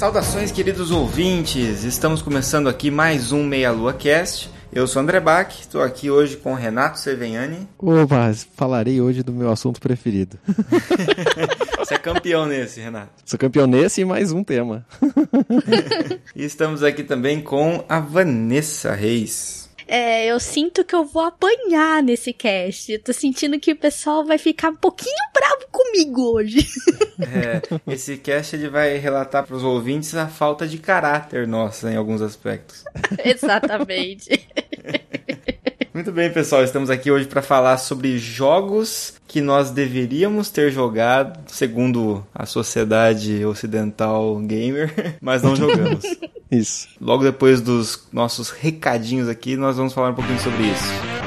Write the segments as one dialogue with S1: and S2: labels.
S1: Saudações, queridos ouvintes! Estamos começando aqui mais um Meia Lua Cast. Eu sou André Bach, estou aqui hoje com Renato Cervegnani.
S2: Opa, falarei hoje do meu assunto preferido.
S1: Você é campeão nesse, Renato.
S2: Sou campeão nesse e mais um tema.
S1: e estamos aqui também com a Vanessa Reis.
S3: É, eu sinto que eu vou apanhar nesse cast. Eu tô sentindo que o pessoal vai ficar um pouquinho bravo comigo hoje.
S1: É, esse cast ele vai relatar para os ouvintes a falta de caráter nossa em alguns aspectos.
S3: Exatamente.
S1: Muito bem, pessoal, estamos aqui hoje para falar sobre jogos que nós deveríamos ter jogado, segundo a sociedade ocidental gamer, mas não jogamos.
S2: Isso.
S1: Logo depois dos nossos recadinhos aqui, nós vamos falar um pouquinho sobre isso.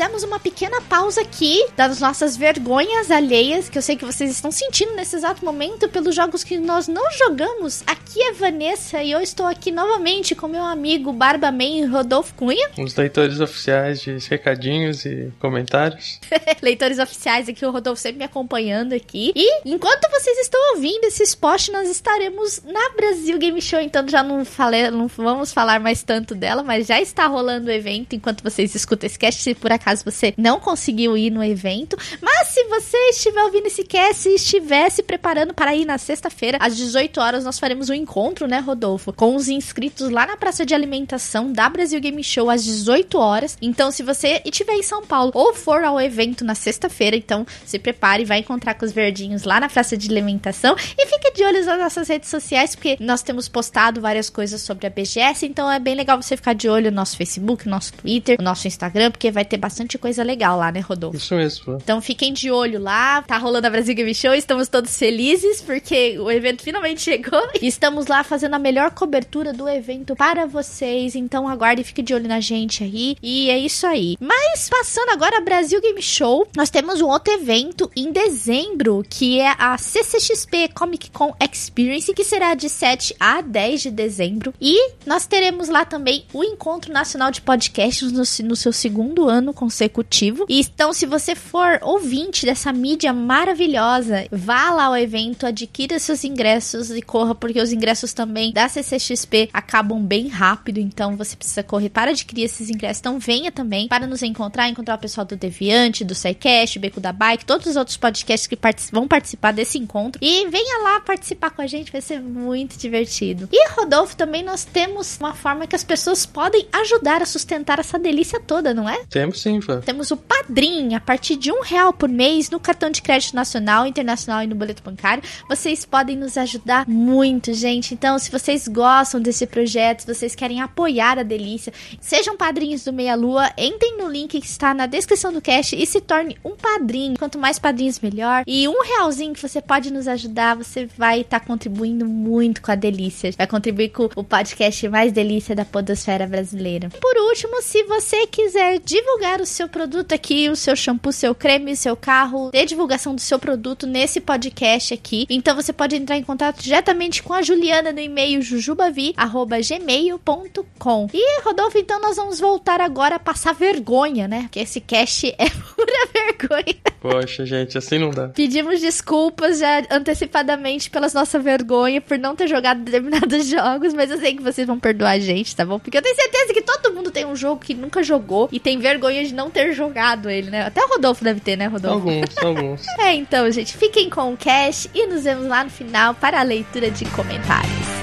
S3: Fizemos uma pequena pausa aqui das nossas vergonhas alheias, que eu sei que vocês estão sentindo nesse exato momento, pelos jogos que nós não jogamos. Aqui é Vanessa e eu estou aqui novamente com meu amigo Barba Man Rodolfo Cunha.
S4: Os leitores oficiais de recadinhos e comentários.
S3: leitores oficiais aqui, o Rodolfo sempre me acompanhando aqui. E enquanto vocês estão ouvindo esses posts, nós estaremos na Brasil Game Show, então já não falei, não vamos falar mais tanto dela, mas já está rolando o evento enquanto vocês escutam esse cast, se por acaso caso você não conseguiu ir no evento. Mas se você estiver ouvindo esse cast e estiver se preparando para ir na sexta-feira, às 18 horas, nós faremos um encontro, né, Rodolfo? Com os inscritos lá na praça de alimentação da Brasil Game Show às 18 horas. Então, se você estiver em São Paulo ou for ao evento na sexta-feira, então se prepare vai encontrar com os verdinhos lá na praça de alimentação. E fique de olho nas nossas redes sociais, porque nós temos postado várias coisas sobre a BGS. Então, é bem legal você ficar de olho no nosso Facebook, no nosso Twitter, no nosso Instagram, porque vai ter bastante bastante coisa legal lá, né, Rodolfo?
S4: Isso mesmo.
S3: Então fiquem de olho lá. Tá rolando a Brasil Game Show, estamos todos felizes porque o evento finalmente chegou. E estamos lá fazendo a melhor cobertura do evento para vocês. Então aguarde e fique de olho na gente aí. E é isso aí. Mas passando agora a Brasil Game Show, nós temos um outro evento em dezembro, que é a CCXP Comic Con Experience, que será de 7 a 10 de dezembro. E nós teremos lá também o Encontro Nacional de Podcasts no, no seu segundo ano com consecutivo. E então, se você for ouvinte dessa mídia maravilhosa, vá lá ao evento, adquira seus ingressos e corra, porque os ingressos também da CCXP acabam bem rápido, então você precisa correr para adquirir esses ingressos. Então, venha também para nos encontrar, encontrar o pessoal do Deviante, do SciCast, Beco da Bike, todos os outros podcasts que vão participar desse encontro. E venha lá participar com a gente, vai ser muito divertido. E, Rodolfo, também nós temos uma forma que as pessoas podem ajudar a sustentar essa delícia toda, não é?
S4: Temos sim,
S3: temos o Padrim, a partir de um real por mês, no cartão de crédito nacional, internacional e no boleto bancário. Vocês podem nos ajudar muito, gente. Então, se vocês gostam desse projeto, se vocês querem apoiar a Delícia, sejam padrinhos do Meia Lua, entrem no link que está na descrição do cast e se torne um padrinho. Quanto mais padrinhos, melhor. E um realzinho que você pode nos ajudar, você vai estar tá contribuindo muito com a Delícia. Vai contribuir com o podcast mais delícia da podosfera brasileira. Por último, se você quiser divulgar o seu produto aqui, o seu shampoo, seu creme, seu carro, dê divulgação do seu produto nesse podcast aqui. Então você pode entrar em contato diretamente com a Juliana no e-mail jujubavi@gmail.com. E Rodolfo, então nós vamos voltar agora a passar vergonha, né? Porque esse cast é pura vergonha.
S4: Poxa, gente, assim não dá.
S3: Pedimos desculpas já antecipadamente pelas nossa vergonha por não ter jogado determinados jogos, mas eu sei que vocês vão perdoar a gente, tá bom? Porque eu tenho certeza que todo mundo tem um jogo que nunca jogou e tem vergonha de não ter jogado ele, né? Até o Rodolfo deve ter, né, Rodolfo?
S4: Alguns, alguns.
S3: é, então, gente, fiquem com o cash e nos vemos lá no final para a leitura de comentários.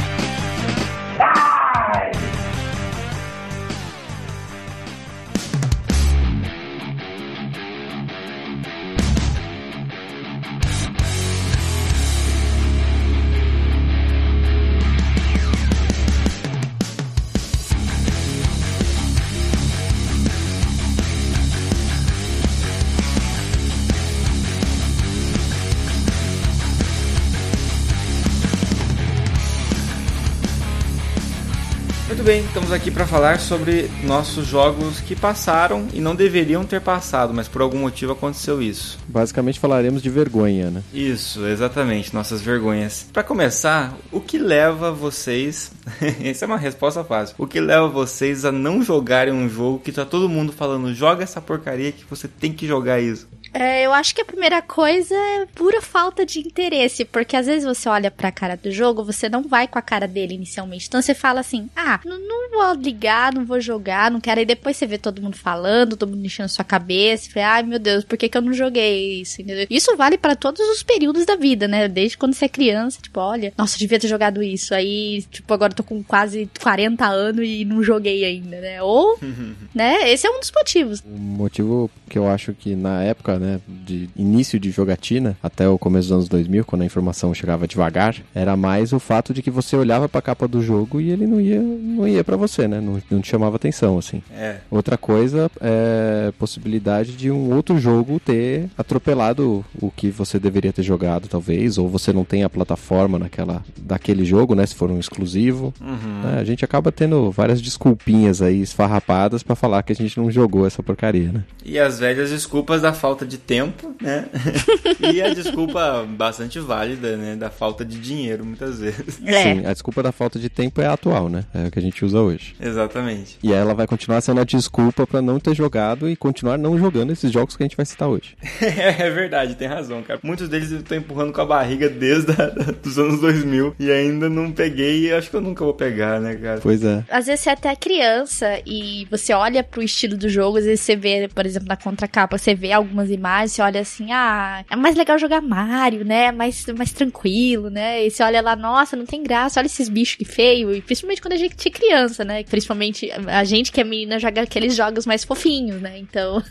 S1: Bem, estamos aqui para falar sobre nossos jogos que passaram e não deveriam ter passado, mas por algum motivo aconteceu isso.
S2: Basicamente falaremos de vergonha, né?
S1: Isso, exatamente, nossas vergonhas. Para começar, o que leva vocês. Essa é uma resposta fácil. O que leva vocês a não jogarem um jogo que tá todo mundo falando, joga essa porcaria que você tem que jogar isso?
S3: É, eu acho que a primeira coisa é pura falta de interesse, porque às vezes você olha pra cara do jogo, você não vai com a cara dele inicialmente. Então você fala assim: ah, não, não vou ligar, não vou jogar, não quero. Aí depois você vê todo mundo falando, todo mundo enchendo sua cabeça, e fala, ai meu Deus, por que, que eu não joguei isso? Entendeu? Isso vale para todos os períodos da vida, né? Desde quando você é criança, tipo, olha, nossa, eu devia ter jogado isso. Aí, tipo, agora eu tô com quase 40 anos e não joguei ainda, né? Ou, né? Esse é um dos motivos.
S2: O motivo que eu acho que na época, né, de início de jogatina, até o começo dos anos 2000, quando a informação chegava devagar, era mais o fato de que você olhava pra capa do jogo e ele não ia, não ia para você, né? Não, não te chamava atenção, assim.
S1: É.
S2: Outra coisa é a possibilidade de um outro jogo ter atropelado o que você deveria ter jogado, talvez, ou você não tem a plataforma naquela, daquele jogo, né? Se for um exclusivo. né, A gente acaba tendo várias desculpinhas aí esfarrapadas pra falar que a gente não jogou essa porcaria, né?
S1: E as velhas desculpas da falta de tempo, né? e a desculpa bastante válida, né? Da falta de dinheiro, muitas vezes.
S3: É.
S2: Sim, a desculpa da falta de tempo é a atual, né? É o que a gente usa hoje.
S1: Exatamente.
S2: E ela vai continuar sendo a desculpa pra não ter jogado e continuar não jogando esses jogos que a gente vai citar hoje.
S1: é verdade, tem razão, cara. Muitos deles eu tô empurrando com a barriga desde a, dos anos 2000 e ainda não peguei e acho que eu nunca vou pegar, né, cara?
S2: Pois é.
S3: Às vezes você é até criança e você olha pro estilo do jogo, às vezes você vê, por exemplo, na contracapa, você vê algumas imagens, você olha assim, ah, é mais legal jogar Mario, né? É Mais, mais tranquilo, né? E você olha lá, nossa, não tem graça, olha esses bichos que feio. E principalmente quando a gente é criança, né? Principalmente a gente que é menina joga aqueles jogos mais fofinhos, né? Então.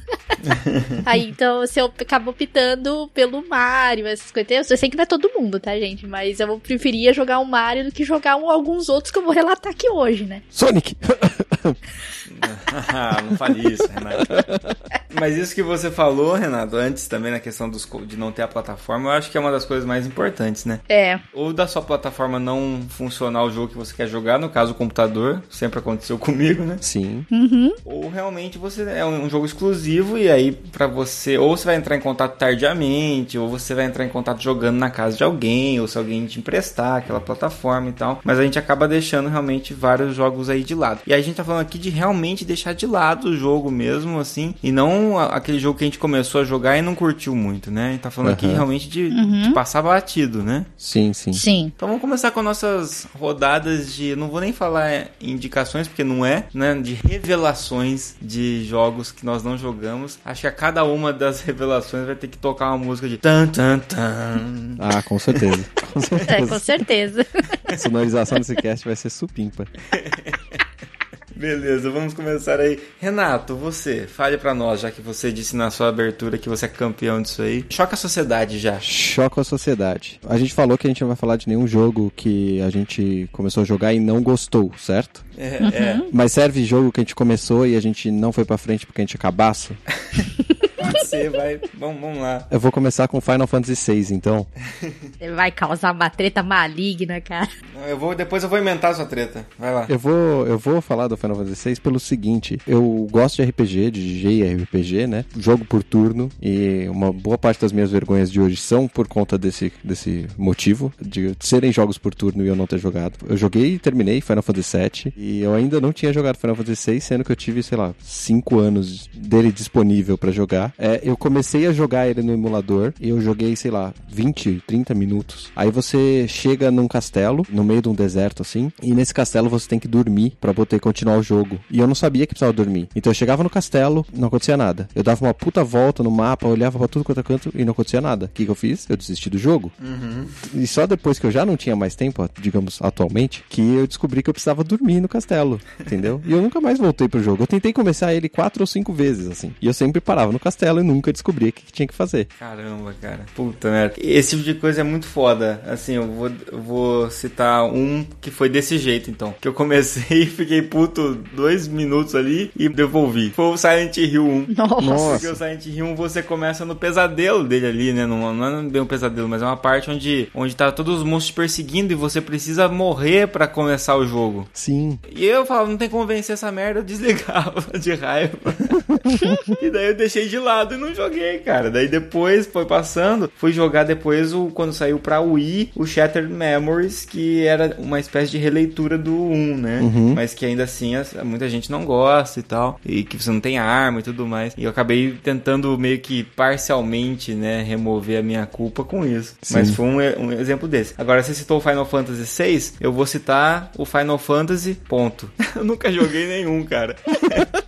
S3: Aí, então, você acaba optando pelo Mario, essas coisas. Eu sei que não é todo mundo, tá, gente? Mas eu preferia jogar o Mario do que jogar um- alguns outros que eu vou relatar aqui hoje, né?
S2: Sonic!
S1: não fale isso, Renato. Mas isso que você falou, Renato, antes também na questão dos, de não ter a plataforma, eu acho que é uma das coisas mais importantes, né?
S3: É.
S1: Ou da sua plataforma não funcionar o jogo que você quer jogar, no caso o computador, sempre aconteceu comigo, né?
S2: Sim.
S1: Ou realmente você é um jogo exclusivo e aí pra você, ou você vai entrar em contato tardiamente, ou você vai entrar em contato jogando na casa de alguém, ou se alguém te emprestar aquela plataforma e tal. Mas a gente acaba deixando realmente vários jogos aí de lado. E a gente tá falando aqui de realmente deixar de lado o jogo mesmo, assim, e não aquele jogo que a gente começou a jogar e não curtiu muito, né? A gente tá falando aqui
S2: Aham.
S1: realmente de, de passar batido, né?
S2: Sim, sim.
S3: Sim.
S1: Então vamos começar com nossas rodadas de. Não vou nem falar indicações, porque não é, né? De revelações de jogos que nós não jogamos. Acho que a cada uma das revelações vai ter que tocar uma música de tan tan tan.
S2: Ah, com certeza. Com
S3: É, com
S2: certeza.
S3: certeza.
S2: A sonorização desse cast vai ser supimpa.
S1: Beleza, vamos começar aí. Renato, você, fale pra nós, já que você disse na sua abertura que você é campeão disso aí. Choca a sociedade já.
S2: Choca a sociedade. A gente falou que a gente não vai falar de nenhum jogo que a gente começou a jogar e não gostou, certo?
S1: É, é.
S2: Mas serve jogo que a gente começou e a gente não foi pra frente porque a gente é cabaço?
S1: Pode ser, vai. Vamos, vamos lá.
S2: Eu vou começar com Final Fantasy VI, então.
S3: Vai causar uma treta maligna, cara.
S1: Eu vou, depois eu vou inventar a sua treta. Vai lá.
S2: Eu vou, eu vou falar do Final Fantasy VI pelo seguinte: eu gosto de RPG, de JRPG, né? Jogo por turno, e uma boa parte das minhas vergonhas de hoje são por conta desse, desse motivo, de serem jogos por turno e eu não ter jogado. Eu joguei e terminei Final Fantasy VII, e eu ainda não tinha jogado Final Fantasy VI, sendo que eu tive, sei lá, 5 anos dele disponível pra jogar. É, eu comecei a jogar ele no emulador, e eu joguei, sei lá, 20, 30 minutos. Aí você chega num castelo, no meio de um deserto assim, e nesse castelo você tem que dormir pra poder continuar o jogo. E eu não sabia que precisava dormir. Então eu chegava no castelo, não acontecia nada. Eu dava uma puta volta no mapa, olhava pra tudo quanto é canto e não acontecia nada. O que, que eu fiz? Eu desisti do jogo. E só depois que eu já não tinha mais tempo, digamos, atualmente, que eu descobri que eu precisava dormir no castelo, entendeu? E eu nunca mais voltei pro jogo. Eu tentei começar ele quatro ou cinco vezes, assim. E eu sempre parava no castelo castelo e nunca descobria o que tinha que fazer.
S1: Caramba, cara. Puta merda. Esse tipo de coisa é muito foda. Assim, eu vou, eu vou citar um que foi desse jeito, então. Que eu comecei e fiquei puto dois minutos ali e devolvi. Foi o Silent Hill 1.
S3: Nossa.
S1: Porque o Silent Hill 1 você começa no pesadelo dele ali, né? Não, não é bem um pesadelo, mas é uma parte onde, onde tá todos os monstros te perseguindo e você precisa morrer pra começar o jogo.
S2: Sim.
S1: E eu falava, não tem como vencer essa merda, eu desligava de raiva. e daí eu deixei de lado e não joguei, cara. Daí depois foi passando, fui jogar depois o quando saiu pra Wii, o Shattered Memories, que era uma espécie de releitura do 1, né?
S2: Uhum.
S1: Mas que ainda assim as- muita gente não gosta e tal, e que você não tem arma e tudo mais. E eu acabei tentando meio que parcialmente, né, remover a minha culpa com isso.
S2: Sim.
S1: Mas foi um, um exemplo desse. Agora, você citou o Final Fantasy VI, eu vou citar o Final Fantasy, ponto. eu nunca joguei nenhum, cara.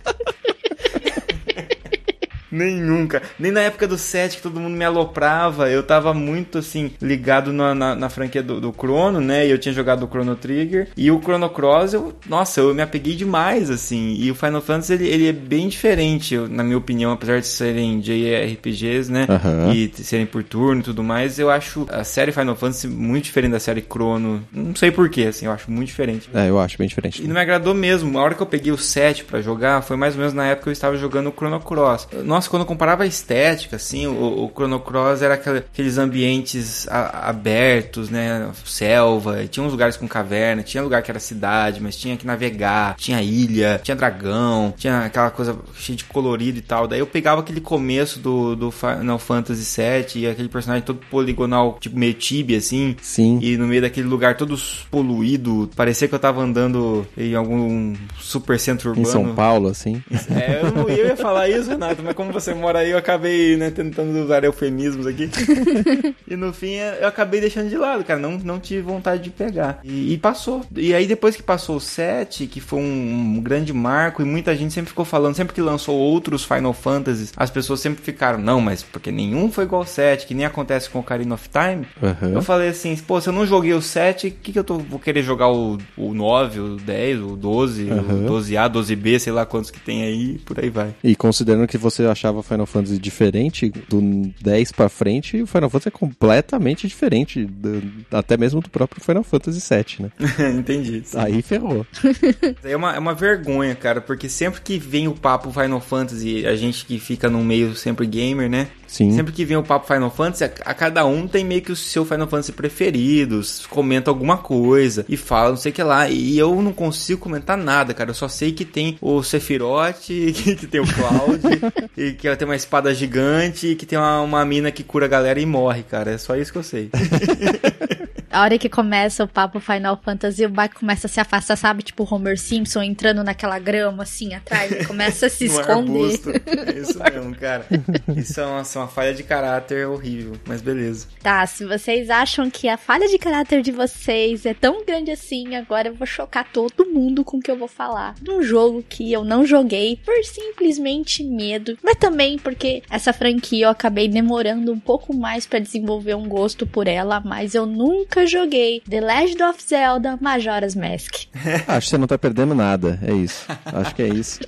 S1: Nenhum, cara. Nem na época do 7 que todo mundo me aloprava. Eu tava muito, assim, ligado na, na, na franquia do, do Chrono, né? E eu tinha jogado o Chrono Trigger. E o Chrono Cross, eu, nossa, eu me apeguei demais, assim. E o Final Fantasy, ele, ele é bem diferente, eu- na minha opinião, apesar de serem JRPGs, né?
S2: Aham.
S1: E serem por turno e tudo mais. Eu acho a série Final Fantasy muito diferente da série Chrono. Não sei porquê, assim, eu acho muito diferente.
S2: É, eu acho bem diferente.
S1: E não me agradou mesmo. A hora que eu peguei o 7 pra jogar, foi mais ou menos na época que eu estava jogando o Chrono Cross. Nossa, quando eu comparava a estética, assim, o, o Chrono Cross era aquela- aqueles ambientes a- abertos, né? Selva, tinha uns lugares com caverna, tinha lugar que era cidade, mas tinha que navegar, tinha ilha, tinha dragão, tinha aquela coisa cheia de colorido e tal. Daí eu pegava aquele começo do, do Final Fantasy 7 e aquele personagem todo poligonal, tipo meio tibia, assim.
S2: Sim.
S1: E no meio daquele lugar todo poluído, parecia que eu tava andando em algum super centro
S2: Em
S1: urbano.
S2: São Paulo, assim.
S1: É, eu, não, eu ia falar isso, Renato, mas como você mora aí, eu acabei, né, tentando usar eufemismos aqui. e no fim, eu acabei deixando de lado, cara, não, não tive vontade de pegar. E, e passou. E aí, depois que passou o 7, que foi um, um grande marco, e muita gente sempre ficou falando, sempre que lançou outros Final Fantasies, as pessoas sempre ficaram, não, mas porque nenhum foi igual ao 7, que nem acontece com o Ocarina of Time.
S2: Aham.
S1: Eu falei assim, pô, se eu não joguei o 7, o que, que eu tô, vou querer jogar o, o 9, o 10, o 12,
S2: Aham.
S1: o 12A, 12B, sei lá quantos que tem aí, por aí vai.
S2: E considerando que você achava Final Fantasy diferente, do 10 pra frente, o Final Fantasy é completamente diferente, do- até mesmo do próprio Final Fantasy 7, né?
S1: Entendi.
S2: Aí ferrou.
S1: É uma, é uma vergonha, cara, porque sempre que vem o papo Final Fantasy, a gente que fica no meio sempre gamer, né?
S2: Sim.
S1: Sempre que vem o papo Final Fantasy, a, a cada um tem meio que o seu Final Fantasy preferido, comenta alguma coisa e fala não sei o que lá. E eu não consigo comentar nada, cara. Eu só sei que tem o Sephiroth, que, que tem o Cloud, e que tem uma espada gigante, e que tem uma, uma mina que cura a galera e morre, cara. É só isso que eu sei.
S3: A hora que começa o papo Final Fantasy, o Mike começa a se afastar, sabe? Tipo o Homer Simpson entrando naquela grama assim atrás, ele começa a se esconder.
S1: É isso mesmo, cara. Isso é uma, é uma falha de caráter horrível, mas beleza.
S3: Tá, se vocês acham que a falha de caráter de vocês é tão grande assim, agora eu vou chocar todo mundo com o que eu vou falar. De um jogo que eu não joguei por simplesmente medo, mas também porque essa franquia eu acabei demorando um pouco mais pra desenvolver um gosto por ela, mas eu nunca joguei The Legend of Zelda Majora's Mask.
S2: Acho que você não tá perdendo nada, é isso. Acho que é isso.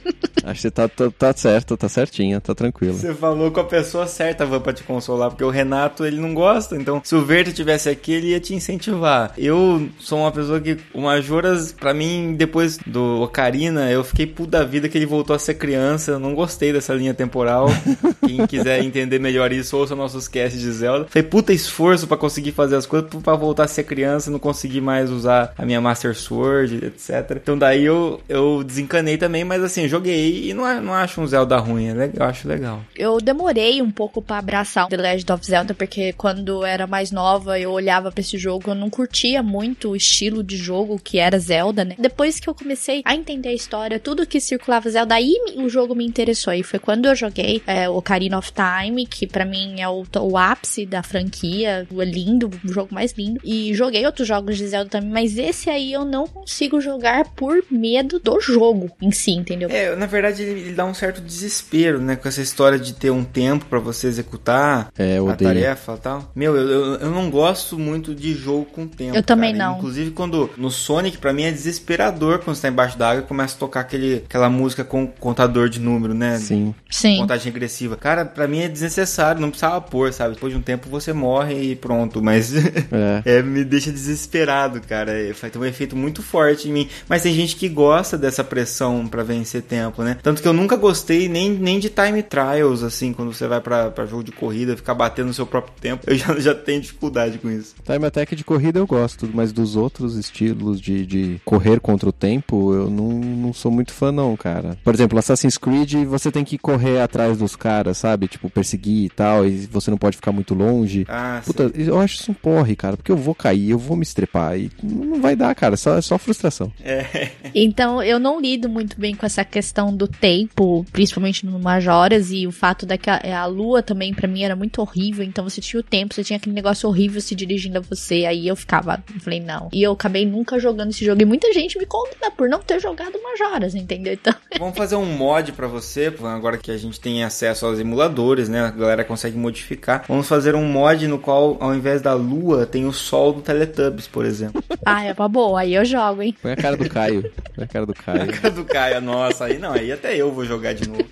S2: Acho que você tá, tá, tá certo, tá certinha, tá tranquilo.
S1: Você falou com a pessoa certa, Van, pra te consolar, porque o Renato, ele não gosta, então se o Verde tivesse aqui, ele ia te incentivar. Eu sou uma pessoa que, o Majoras, pra mim, depois do Ocarina, eu fiquei puto da vida que ele voltou a ser criança, eu não gostei dessa linha temporal. Quem quiser entender melhor isso, ouça nossos casts de Zelda. Foi puta esforço pra conseguir fazer as coisas, pra voltar a ser criança, não consegui mais usar a minha Master Sword, etc. Então daí eu, eu desencanei também, mas assim, joguei e não, a- não acho um Zelda ruim, é eu acho legal.
S3: Eu demorei um pouco pra abraçar The Legend of Zelda, porque quando era mais nova, eu olhava pra esse jogo, eu não curtia muito o estilo de jogo que era Zelda, né? Depois que eu comecei a entender a história, tudo que circulava Zelda, aí o jogo me interessou. E foi quando eu joguei é, Ocarina of Time, que pra mim é o, o ápice da franquia, é lindo, o jogo mais lindo. E joguei outros jogos de Zelda também, mas esse aí eu não consigo jogar por medo do jogo em si, entendeu?
S1: É, na verdade ele, ele dá um certo desespero, né? Com essa história de ter um tempo pra você executar
S2: É,
S1: a tarefa e tal. Meu, eu, eu, eu não gosto muito de jogo com tempo.
S3: Eu também
S1: cara.
S3: não.
S1: Inclusive quando no Sonic, pra mim é desesperador quando você tá embaixo d'água e começa a tocar aquele, aquela música com contador de número, né?
S2: Sim.
S3: Sim.
S1: Contagem regressiva. Cara, pra mim é desnecessário, não precisava pôr, sabe? Depois de um tempo você morre e pronto, mas
S2: É.
S1: é, me deixa desesperado, cara. É, Faz um efeito muito forte em mim. Mas tem gente que gosta dessa pressão pra vencer tempo, né? Tanto que eu nunca gostei nem, nem de time trials, assim, quando você vai pra, pra jogo de corrida, ficar batendo no seu próprio tempo. Eu já, já tenho dificuldade com isso.
S2: Time Attack de corrida eu gosto, mas dos outros estilos de, de correr contra o tempo, eu não, não sou muito fã não, cara. Por exemplo, Assassin's Creed, você tem que correr atrás dos caras, sabe? Tipo, perseguir e tal, e você não pode ficar muito longe.
S1: Ah,
S2: Puta, eu acho isso um porre, cara, porque eu vou cair, eu vou me estrepar e não vai dar, cara, só, é só frustração.
S3: Então, eu não lido muito bem com essa questão do tempo, principalmente no Majoras, e o fato da que a, a lua também, pra mim, era muito horrível. Então, você tinha o tempo, você tinha aquele negócio horrível se dirigindo a você. Aí eu ficava, eu falei, não. E eu acabei nunca jogando esse jogo. E muita gente me condena por não ter jogado Majoras, entendeu? Então,
S1: Vamos fazer um mod pra você, agora que a gente tem acesso aos emuladores, né? A galera consegue modificar. Vamos fazer um mod no qual, ao invés da lua, tem o sol do Teletubbies, por exemplo.
S3: ah, é uma boa. Aí eu jogo, hein?
S2: Põe a cara do Caio, põe a cara do Caio.
S1: do Caio, nossa, aí não, aí até eu vou jogar de novo.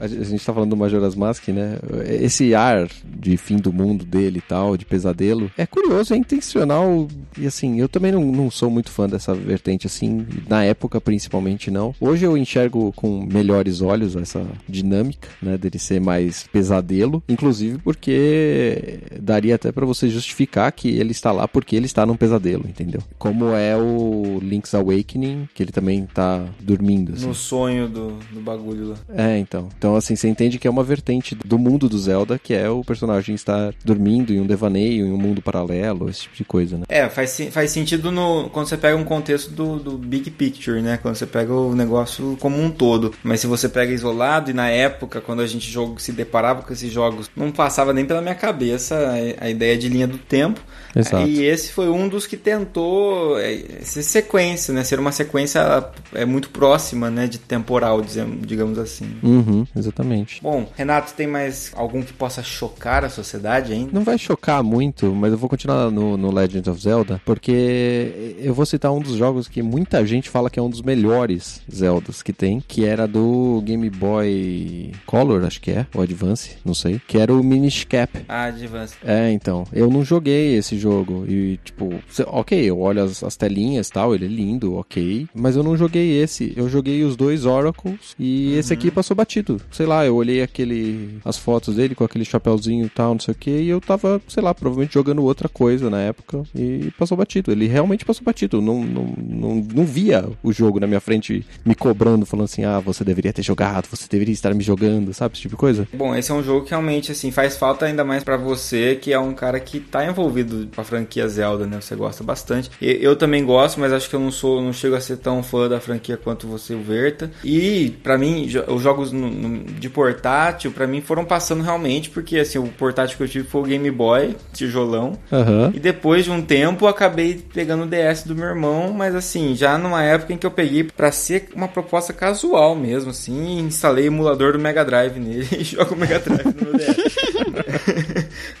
S2: A gente tá falando do Majora's Mask, né? Esse ar de fim do mundo dele e tal, de pesadelo, é curioso, é intencional. E assim, eu também não, não sou muito fã dessa vertente, assim, na época principalmente não. Hoje eu enxergo com melhores olhos essa dinâmica, né? Dele ser mais pesadelo, inclusive porque daria até pra você justificar que ele está lá porque ele está num pesadelo, entendeu? Como é o Link's Awakening, que ele também tá dormindo, assim.
S1: No sonho do, do bagulho lá.
S2: É, então. Então, assim, você entende que é uma vertente do mundo do Zelda, que é o personagem estar dormindo em um devaneio, em um mundo paralelo, esse tipo de coisa, né?
S1: É, faz, faz sentido no, quando você pega um contexto do, do big picture, né? Quando você pega o negócio como um todo. Mas se você pega isolado, e na época, quando a gente jogo, se deparava com esses jogos, não passava nem pela minha cabeça a, a ideia de linha do tempo.
S2: Exato.
S1: E esse foi um dos que tentou é, ser sequência, né? Ser uma sequência é, muito próxima, né? De temporal, digamos assim.
S2: Uhum, exatamente.
S1: Bom, Renato, tem mais algum que possa chocar a sociedade ainda?
S2: Não vai chocar muito, mas eu vou continuar no, no Legend of Zelda, porque eu vou citar um dos jogos que muita gente fala que é um dos melhores Zeldas que tem, que era do Game Boy Color, acho que é, ou Advance, não sei, que era o Minish Cap.
S1: Ah, Advance.
S2: É, então. Eu não joguei esse jogo. E, tipo, ok, eu olho as, as telinhas e tal, ele é lindo, ok. Mas eu não joguei esse. Eu joguei os dois Oracles e esse aqui passou batido. Sei lá, eu olhei aquele. as fotos dele com aquele chapéuzinho e tal, não sei o que. E eu tava, sei lá, provavelmente jogando outra coisa na época. E passou batido. Ele realmente passou batido. Não, não, não, não via o jogo na minha frente me cobrando, falando assim: ah, você deveria ter jogado, você deveria estar me jogando, sabe? Esse tipo de coisa.
S1: Bom, esse é um jogo que realmente, assim, faz falta ainda mais pra você, que é um cara que tá envolvido com a franquia Zelda, né? Você gosta bastante. Eu também gosto, mas acho que eu não sou, não chego a ser tão fã da franquia quanto você, o Verta. E, pra mim, os jogos no- no- de portátil, pra mim, foram passando realmente, porque, assim, o portátil que eu tive foi o Game Boy, tijolão.
S2: Aham.
S1: E depois de um tempo, eu acabei pegando o DS do meu irmão, mas assim, já numa época em que eu peguei pra ser uma proposta casual mesmo, assim, instalei emulador do Mega Drive nele e jogo o Mega Drive no meu DS.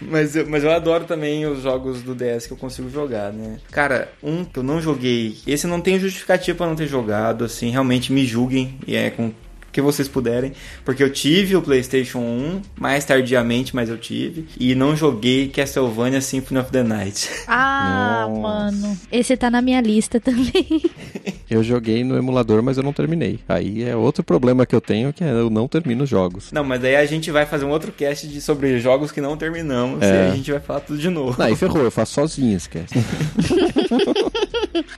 S1: mas, eu, mas eu adoro também os jogos do DS que eu consigo jogar, né? Cara, um que eu não joguei, esse não tem justificativa pra não ter jogado, assim, realmente me julguem, e é com que vocês puderem, porque eu tive o PlayStation 1 mais tardiamente, mas eu tive e não joguei Castlevania Symphony of the Night.
S3: Ah,
S2: Nossa.
S3: mano. Esse tá na minha lista também.
S2: Eu joguei no emulador, mas eu não terminei. Aí é outro problema que eu tenho, que é eu não termino os jogos.
S1: Não, mas daí a gente vai fazer um outro cast de, sobre jogos que não terminamos
S2: É.
S1: e aí a gente vai falar tudo de novo.
S2: Não, aí ferrou, eu faço sozinho, esquece.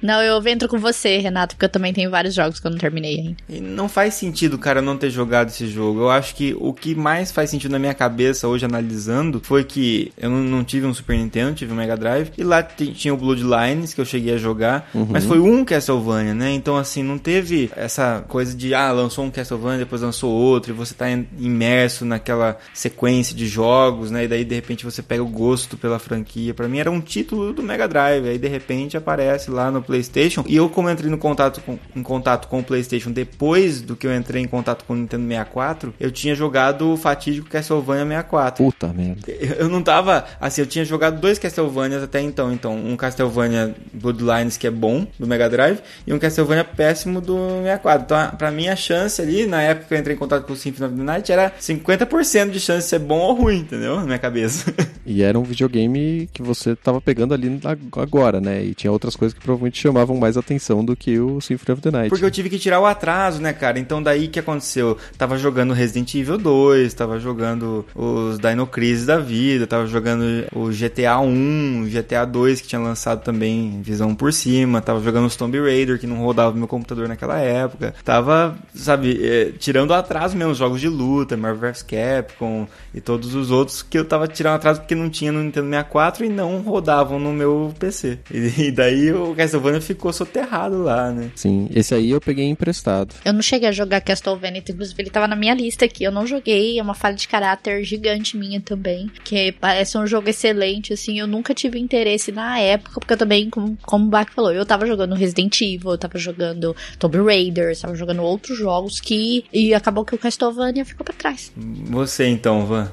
S3: Não, eu entro com você, Renato, porque eu também tenho vários jogos que eu não terminei ainda.
S1: E não faz sentido, cara, não ter jogado esse jogo. Eu acho que o que mais faz sentido na minha cabeça hoje analisando foi que eu não, não tive um Super Nintendo, tive um Mega Drive. E lá ti- tinha o Bloodlines, que eu cheguei a jogar. Mas foi um Castlevania, né? Então, assim, não teve essa coisa de, ah, lançou um Castlevania, depois lançou outro, e você tá imerso naquela sequência de jogos, né? E daí, de repente, você pega o gosto pela franquia. Para mim, era um título do Mega Drive, aí, de repente, aparece lá no PlayStation. E eu, como entrei no contato com, em contato com o PlayStation depois do que eu entrei em contato com o Nintendo 64, eu tinha jogado o fatídico Castlevania 64.
S2: Puta merda.
S1: Eu não tava, assim, eu tinha jogado dois Castlevanias até então. Então, um Castlevania Bloodlines que é bom, do Mega Drive, e um Castlevania péssimo do 64. Então, pra mim, a chance ali, na época que eu entrei em contato com o Symphony of the Night, era 50% de chance de ser bom ou ruim, entendeu? Na minha cabeça.
S2: E era um videogame que você tava pegando ali agora, né? E tinha outras coisas que provavelmente chamavam mais atenção do que o Symphony of the Night.
S1: Porque eu tive que tirar o atraso, né, cara? Então, daí que aconteceu? Tava jogando Resident Evil 2, tava jogando os Dino Crisis da vida, tava jogando o GTA 1, o GTA 2 que tinha lançado também visão por cima, tava jogando os Tomb Raider que não rodava no meu computador naquela época. Tava, sabe, é, tirando atraso mesmo, os jogos de luta, Marvel vs Capcom e todos os outros que eu tava tirando atraso porque não tinha no Nintendo 64 e não rodavam no meu PC. E, e daí o Castlevania ficou soterrado lá, né?
S2: Sim, esse aí eu peguei emprestado.
S3: Eu não cheguei a jogar Castlevania, inclusive ele tava na minha lista aqui, eu não joguei, é uma falha de caráter gigante minha também, que parece um jogo excelente, assim, eu nunca tive interesse na época, porque eu também, como, como o Bach falou, eu tava jogando Resident Evil, eu tava jogando Tomb Raider, eu tava jogando outros jogos que. E acabou que o Castlevania ficou pra trás.
S1: Você então, Van.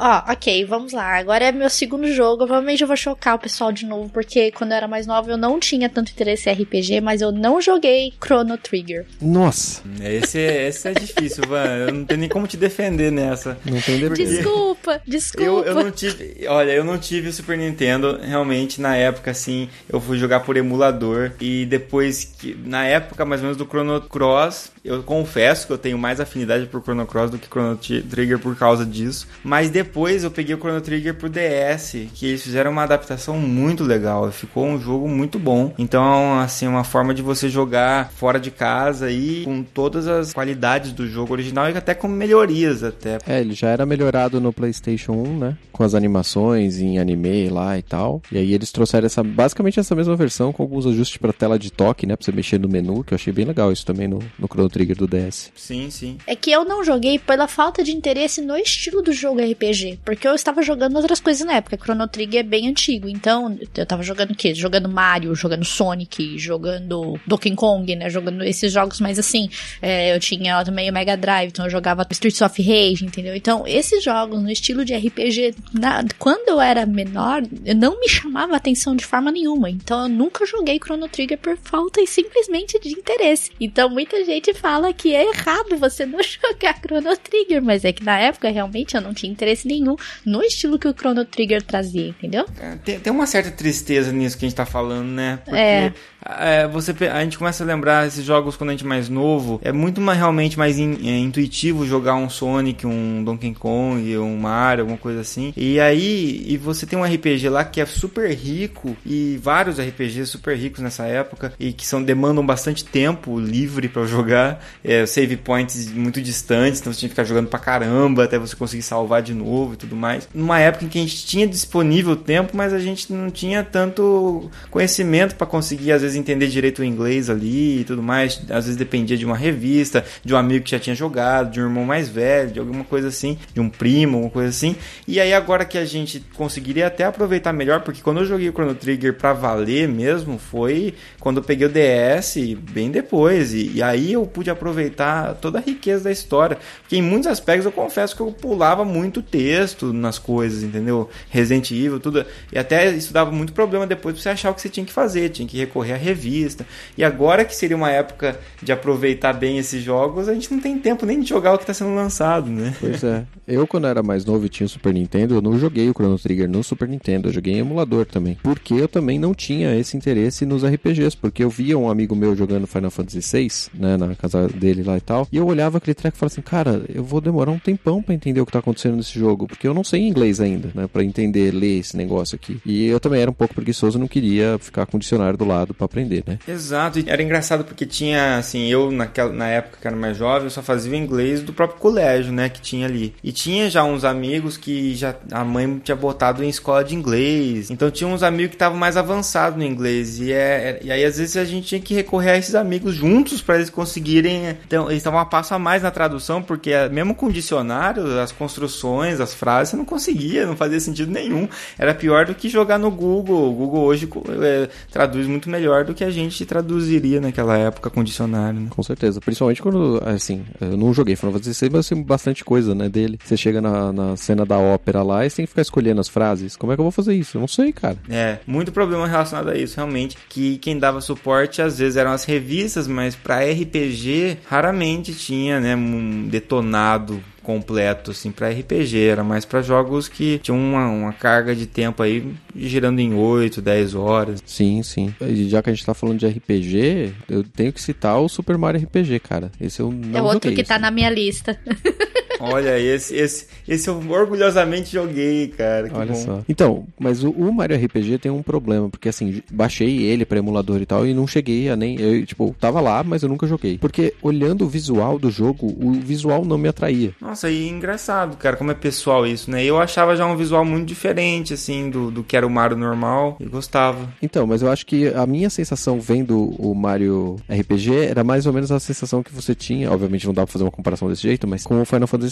S3: Ó, ok, vamos lá. Agora é meu segundo jogo. Provavelmente eu vou chocar o pessoal de novo, porque quando eu era mais nova eu não tinha tanto interesse em RPG, mas eu não joguei Chrono Trigger.
S2: Nossa!
S1: Esse, esse é difícil, Van. Eu não tenho nem como te defender nessa.
S2: Não tem.
S3: Desculpa, desculpa.
S1: Eu, eu não tive. Olha, eu não tive o Super Nintendo. Realmente, na época, assim, eu fui jogar por emulador. E depois que. Na época, mais ou menos, do Chrono Cross, eu confesso que eu tenho mais afinidade por Chrono Cross do que Chrono Trigger por causa disso. Mas depois eu peguei o Chrono Trigger pro DS, que eles fizeram uma adaptação muito legal. Ficou um jogo muito bom. Então, assim, uma forma de você jogar fora de casa e com todas as qualidades do jogo original e até com melhorias até.
S2: É, ele já era melhorado no PlayStation 1, né? Com as animações em anime lá e tal. E aí eles trouxeram essa basicamente essa mesma versão com alguns ajustes para tela de toque, né, para você mexer no menu, que eu achei bem legal isso também no, no Chrono Trigger do DS.
S1: Sim, sim.
S3: É que eu não joguei pela falta de interesse no estilo do jogo RPG, porque eu estava jogando outras coisas na época. Chrono Trigger é bem antigo, então eu tava jogando o quê? Jogando Mario, jogando Sonic, jogando Donkey Kong, né? Jogando esses jogos mais assim. É, eu tinha também o Mega Drive, então eu jogava Streets of Rage, entendeu? Então, esses jogos no estilo de RPG, na, quando eu era menor, não me chamava atenção de forma nenhuma. Então, eu nunca joguei Chrono Trigger por falta e simplesmente de interesse. Então, muita gente fala que é errado você não jogar Chrono Trigger, mas é que na época realmente eu não tinha interesse nenhum no estilo que o Chrono Trigger trazia, entendeu?
S1: É, tem, tem uma certa tristeza nisso que a gente tá falando, né? Porque é. É, você, a gente começa a lembrar esses jogos quando a gente é mais novo. É muito mais, realmente mais in, é, intuitivo jogar um Sonic, um Donkey Kong, um Mario, alguma coisa assim. E aí, e você tem um RPG lá que é super rico e vários RPGs super ricos nessa época e que são demandam bastante tempo livre para jogar. É, save points muito distantes, então você tinha que ficar jogando pra caramba até você conseguir salvar de novo e tudo mais. Numa época em que a gente tinha disponível tempo, mas a gente não tinha tanto conhecimento para conseguir às vezes vezes entender direito o inglês ali e tudo mais. Às vezes dependia de uma revista, de um amigo que já tinha jogado, de um irmão mais velho, de alguma coisa assim, de um primo, alguma coisa assim. E aí agora que a gente conseguiria até aproveitar melhor, porque quando eu joguei o Chrono Trigger pra valer mesmo, foi quando eu peguei o DS bem depois. E, e aí eu pude aproveitar toda a riqueza da história. Porque em muitos aspectos eu confesso que eu pulava muito texto nas coisas, entendeu? Resident Evil, tudo. E até isso dava muito problema depois pra você achar o que você tinha que fazer. Tinha que recorrer a revista. E agora que seria uma época de aproveitar bem esses jogos, a gente não tem tempo nem de jogar o que está sendo lançado, né?
S2: Pois é. Eu, quando era mais novo e tinha o Super Nintendo, eu não joguei o Chrono Trigger no Super Nintendo, eu joguei em emulador também. Porque eu também não tinha esse interesse nos RPGs, porque eu via um amigo meu jogando Final Fantasy VI, né, na casa dele lá e tal, e eu olhava aquele treco e falava assim, cara, eu vou demorar um tempão para entender o que tá acontecendo nesse jogo porque eu não sei inglês ainda, né, para entender, ler esse negócio aqui. E eu também era um pouco preguiçoso, não queria ficar com o dicionário do lado para aprender, né?
S1: Exato, e era engraçado porque tinha, assim, eu naquela, na época que era mais jovem, eu só fazia o inglês do próprio colégio, né, que tinha ali. E tinha já uns amigos que já a mãe tinha botado em escola de inglês. Então tinha uns amigos que estavam mais avançados no inglês. E, é, e aí às vezes a gente tinha que recorrer a esses amigos juntos para eles conseguirem. Então, eles estavam a passo a mais na tradução, porque mesmo com dicionário, as construções, as frases, você não conseguia, não fazia sentido nenhum. Era pior do que jogar no Google. O Google hoje é, traduz muito melhor do que a gente traduziria naquela época com dicionário. Né?
S2: Com certeza. Principalmente quando, assim, eu não joguei Final Fantasy VI, mas tem bastante coisa, né, dele. Você chega na, na cena da ópera lá e você tem que ficar escolhendo as frases. Como é que eu vou fazer isso? Eu não sei, cara.
S1: É, muito problema relacionado a isso, realmente. Que quem dava suporte às vezes eram as revistas, mas para RPG raramente tinha, né, um detonado completo assim para RPG, era mais para jogos que tinham uma, uma, carga de tempo aí girando em 8, 10 horas.
S2: Sim, sim. E já que a gente tá falando de RPG, eu tenho que citar o Super Mario RPG, cara. Esse eu não
S3: É outro que tá na minha lista.
S1: Olha, esse, esse, esse eu orgulhosamente joguei, cara. Que
S2: Olha
S1: bom.
S2: só. Então, mas o, o, Mario RPG tem um problema, porque assim, baixei ele pra emulador e tal, e não cheguei a nem. Eu, tipo, tava lá, mas eu nunca joguei. Porque olhando o visual do jogo, o visual não me atraía.
S1: Nossa, e engraçado, cara, como é pessoal isso, né? Eu achava já um visual muito diferente, assim, do, do que era o Mario normal, e gostava.
S2: Então, mas eu acho que a minha sensação vendo o Mario RPG era mais ou menos a sensação que você tinha. Obviamente não dá pra fazer uma comparação desse jeito, mas com o Final Fantasy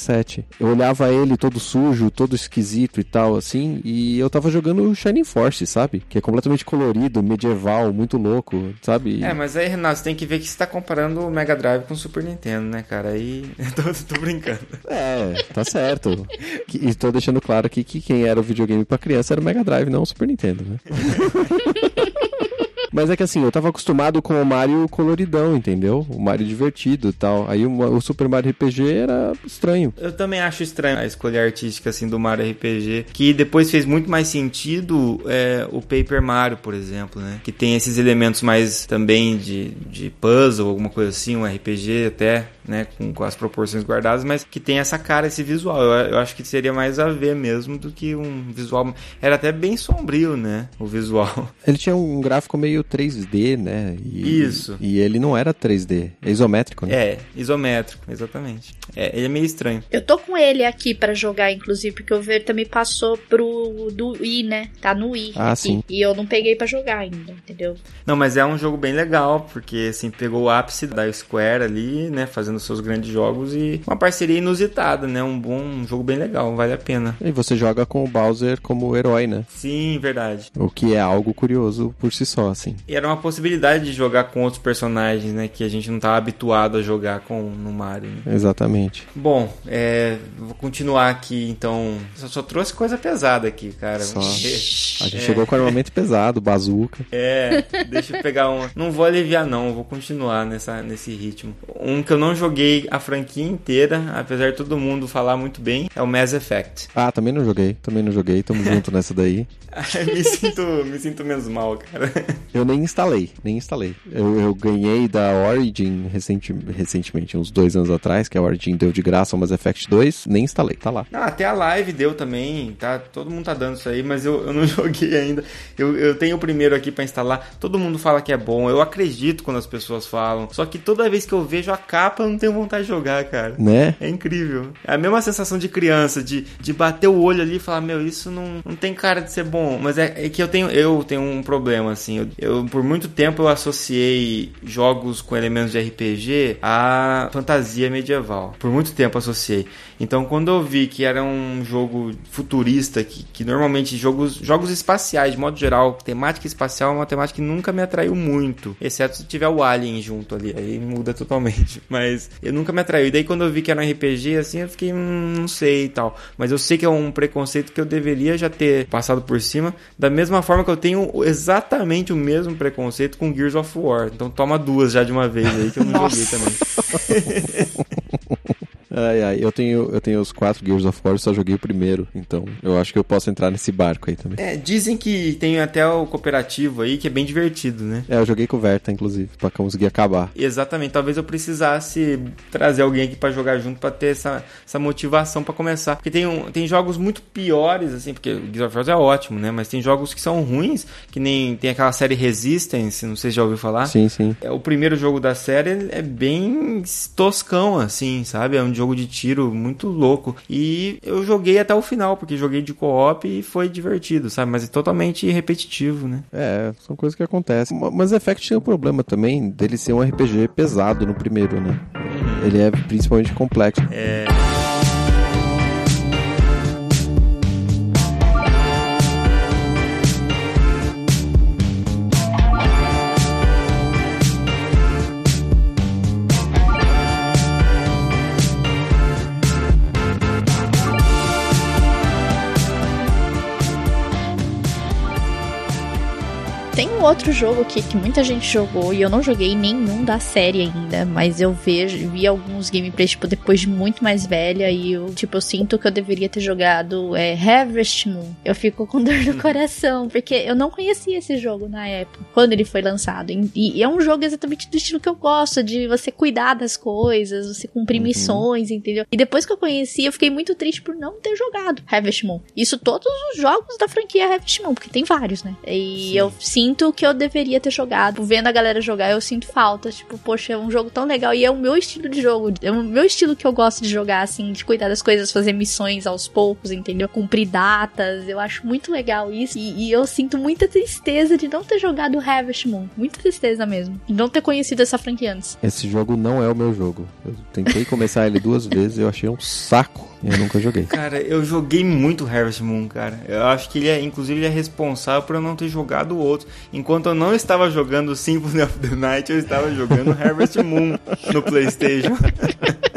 S2: Eu olhava ele todo sujo, todo esquisito e tal, assim, e eu tava jogando Shining Force, sabe? Que é completamente colorido, medieval, muito louco, sabe?
S1: É, mas aí, Renato, você tem que ver que você tá comparando o Mega Drive com o Super Nintendo, né, cara? Aí. tô, tô brincando.
S2: É, tá certo. E tô deixando claro aqui que quem era o videogame pra criança era o Mega Drive, não o Super Nintendo, né? Mas é que assim, eu tava acostumado com o Mario coloridão, entendeu? O Mario divertido e tal. Aí o, o, Super Mario RPG era estranho.
S1: Eu também acho estranho a escolha artística assim do Mario RPG, que depois fez muito mais sentido é, o Paper Mario, por exemplo, né? Que tem esses elementos mais também de, de puzzle, alguma coisa assim, um RPG até, né? Com, com as proporções guardadas, mas que tem essa cara, esse visual. Eu, eu acho que seria mais a ver mesmo do que um visual. Era até bem sombrio, né? O visual.
S2: Ele tinha um gráfico meio 3D, né?
S1: E, Isso.
S2: E ele não era 3D, é isométrico, né?
S1: É, isométrico, exatamente. É, ele é meio estranho.
S3: Eu tô com ele aqui para jogar, inclusive, porque o Ver também passou pro do Wii, né? Tá no Wii.
S2: Ah,
S3: aqui.
S2: sim.
S3: E eu não peguei para jogar ainda, entendeu?
S1: Não, mas é um jogo bem legal, porque assim, pegou o ápice da Square ali, né? Fazendo seus grandes jogos e uma parceria inusitada, né? Um bom um jogo bem legal, vale a pena.
S2: E você joga com o Bowser como herói, né?
S1: Sim, verdade.
S2: O que é algo curioso por si só, assim.
S1: E era uma possibilidade de jogar com outros personagens, né? Que a gente não estava habituado a jogar com no Mario. Né?
S2: Exatamente.
S1: Bom, é, vou continuar aqui, então. Só, só, trouxe coisa pesada aqui, cara.
S2: Só. A gente é. chegou com armamento pesado, bazuca.
S1: É, deixa eu pegar um. Não vou aliviar, não, vou continuar nessa, nesse ritmo. Um que eu não joguei a franquia inteira, apesar de todo mundo falar muito bem, é o Mass Effect.
S2: Ah, também não joguei, também não joguei, tamo junto nessa daí.
S1: me, sinto, me sinto menos mal, cara.
S2: Eu nem instalei, nem instalei. Eu, eu ganhei da Origin recenti, recentemente, uns dois anos atrás, que a Origin deu de graça o Mass Effect 2, nem instalei, tá lá.
S1: Ah, até a live deu também, tá? Todo mundo tá dando isso aí, mas eu, eu não joguei ainda. Eu, eu tenho o primeiro aqui para instalar. Todo mundo fala que é bom, eu acredito quando as pessoas falam. Só que toda vez que eu vejo a capa, não tenho vontade de jogar, cara.
S2: Né?
S1: É incrível. É a mesma sensação de criança, de, de bater o olho ali e falar, meu, isso não, não tem cara de ser bom. Mas é, é que eu tenho, eu tenho um problema, assim. Eu, eu, por muito tempo, eu associei jogos com elementos de RPG a fantasia medieval. Por muito tempo associei. Então, quando eu vi que era um jogo futurista, que, que normalmente jogos, jogos espaciais, de modo geral, temática espacial é uma temática que nunca me atraiu muito. Exceto se tiver o Alien junto ali, aí muda totalmente. Mas eu nunca me atraiu. E daí, quando eu vi que era um RPG, assim, eu fiquei, hum, não sei e tal. Mas eu sei que é um preconceito que eu deveria já ter passado por cima. Da mesma forma que eu tenho exatamente o mesmo preconceito com Gears of War. Então, toma duas já de uma vez aí, que eu não joguei também.
S2: Ai, ai, eu tenho, eu tenho os quatro Gears of War, só joguei o primeiro, então eu acho que eu posso entrar nesse barco aí também.
S1: É, dizem que tem até o cooperativo aí, que é bem divertido, né?
S2: É, eu joguei com o Verta, inclusive, pra conseguir acabar.
S1: Exatamente, talvez eu precisasse trazer alguém aqui pra jogar junto pra ter essa, essa motivação pra começar. Porque tem, um, tem jogos muito piores, assim, porque o Gears of War é ótimo, né? Mas tem jogos que são ruins, que nem tem aquela série Resistance, não sei se já ouviu falar.
S2: Sim, sim.
S1: É, O primeiro jogo da série é bem toscão, assim, sabe? É um jogo de tiro muito louco. E eu joguei até o final, porque joguei de co-op e foi divertido, sabe? Mas é totalmente repetitivo, né?
S2: É, são coisas que acontecem. Ma- Mas Effect tinha um problema também dele ser um RPG pesado no primeiro, né? Ele é principalmente complexo.
S3: Tem outro jogo aqui que muita gente jogou e eu não joguei nenhum da série ainda, mas eu vejo, vi alguns gameplays, tipo, depois de muito mais velha e eu, tipo, eu sinto que eu deveria ter jogado é, Harvest Moon. Eu fico com dor no coração, porque eu não conhecia esse jogo na época, quando ele foi lançado. E, e é um jogo exatamente do estilo que eu gosto, de você cuidar das coisas, você cumprir missões, entendeu? E depois que eu conheci, eu fiquei muito triste por não ter jogado Harvest Moon. Isso todos os jogos da franquia Harvest Moon, porque tem vários, né? E eu sinto que eu deveria ter jogado. Vendo a galera jogar, eu sinto falta. Tipo, poxa, é um jogo tão legal. E é o meu estilo de jogo. É o meu estilo que eu gosto de jogar, assim, de cuidar das coisas, fazer missões aos poucos, entendeu? Cumprir datas. Eu acho muito legal isso. E, e eu sinto muita tristeza de não ter jogado Harvest Moon. Muita tristeza mesmo. De não ter conhecido essa franquia antes.
S2: Esse jogo não é o meu jogo. Eu tentei começar ele duas vezes, eu achei um saco e eu nunca joguei.
S1: Cara, eu joguei muito Harvest Moon, cara. Eu acho que ele é, inclusive, ele é responsável por eu não ter jogado o outro. Enquanto eu não estava jogando Symphony of the Night, eu estava jogando Harvest Moon no PlayStation.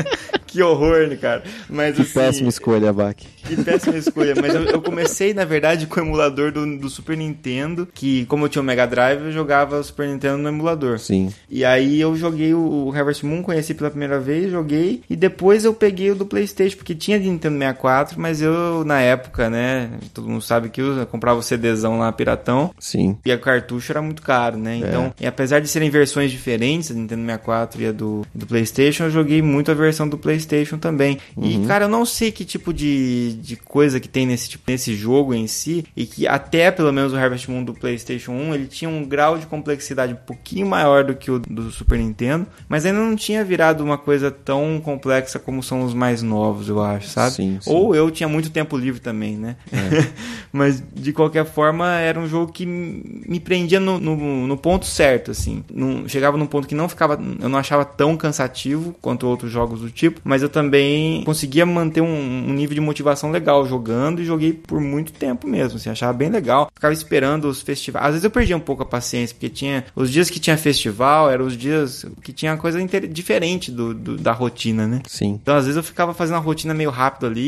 S1: que horror, né, cara? Mas
S2: Que
S1: assim,
S2: péssima escolha, Bach.
S1: Que péssima escolha. Mas eu, eu comecei, na verdade, com o emulador do, do Super Nintendo, que como eu tinha o Mega Drive, eu jogava o Super Nintendo no emulador.
S2: Sim.
S1: E aí eu joguei o, o Harvest Moon, conheci pela primeira vez, joguei, e depois eu peguei o do Playstation, porque tinha de Nintendo 64, mas eu, na época, né, todo mundo sabe que eu comprava o CDzão lá, piratão,
S2: Sim.
S1: e a cartucho era muito caro, né? Então, e apesar de serem versões diferentes, a Nintendo 64 e a do, do PlayStation, eu joguei muito a versão do PlayStation também. E, cara, eu não sei que tipo de, de coisa que tem nesse, tipo, nesse jogo em si, e que até pelo menos o Harvest Moon do PlayStation 1, ele tinha um grau de complexidade um pouquinho maior do que o do Super Nintendo, mas ainda não tinha virado uma coisa tão complexa como são os mais novos, eu acho, sabe?
S2: Sim, sim.
S1: Ou eu tinha muito tempo livre também, né? Mas de qualquer forma era um jogo que me prendia no, no, no ponto certo, assim. Não, chegava num ponto que não ficava. Eu não achava tão cansativo quanto outros jogos do tipo, mas eu também conseguia manter um, um nível de motivação legal jogando e joguei por muito tempo mesmo, assim, achava bem legal. Ficava esperando os festivais. Às vezes eu perdia um pouco a paciência, porque tinha. Os dias que tinha festival eram os dias que tinha coisa diferente do, do- da rotina, né?
S2: Sim.
S1: Então, às vezes, eu ficava fazendo a rotina meio rápido ali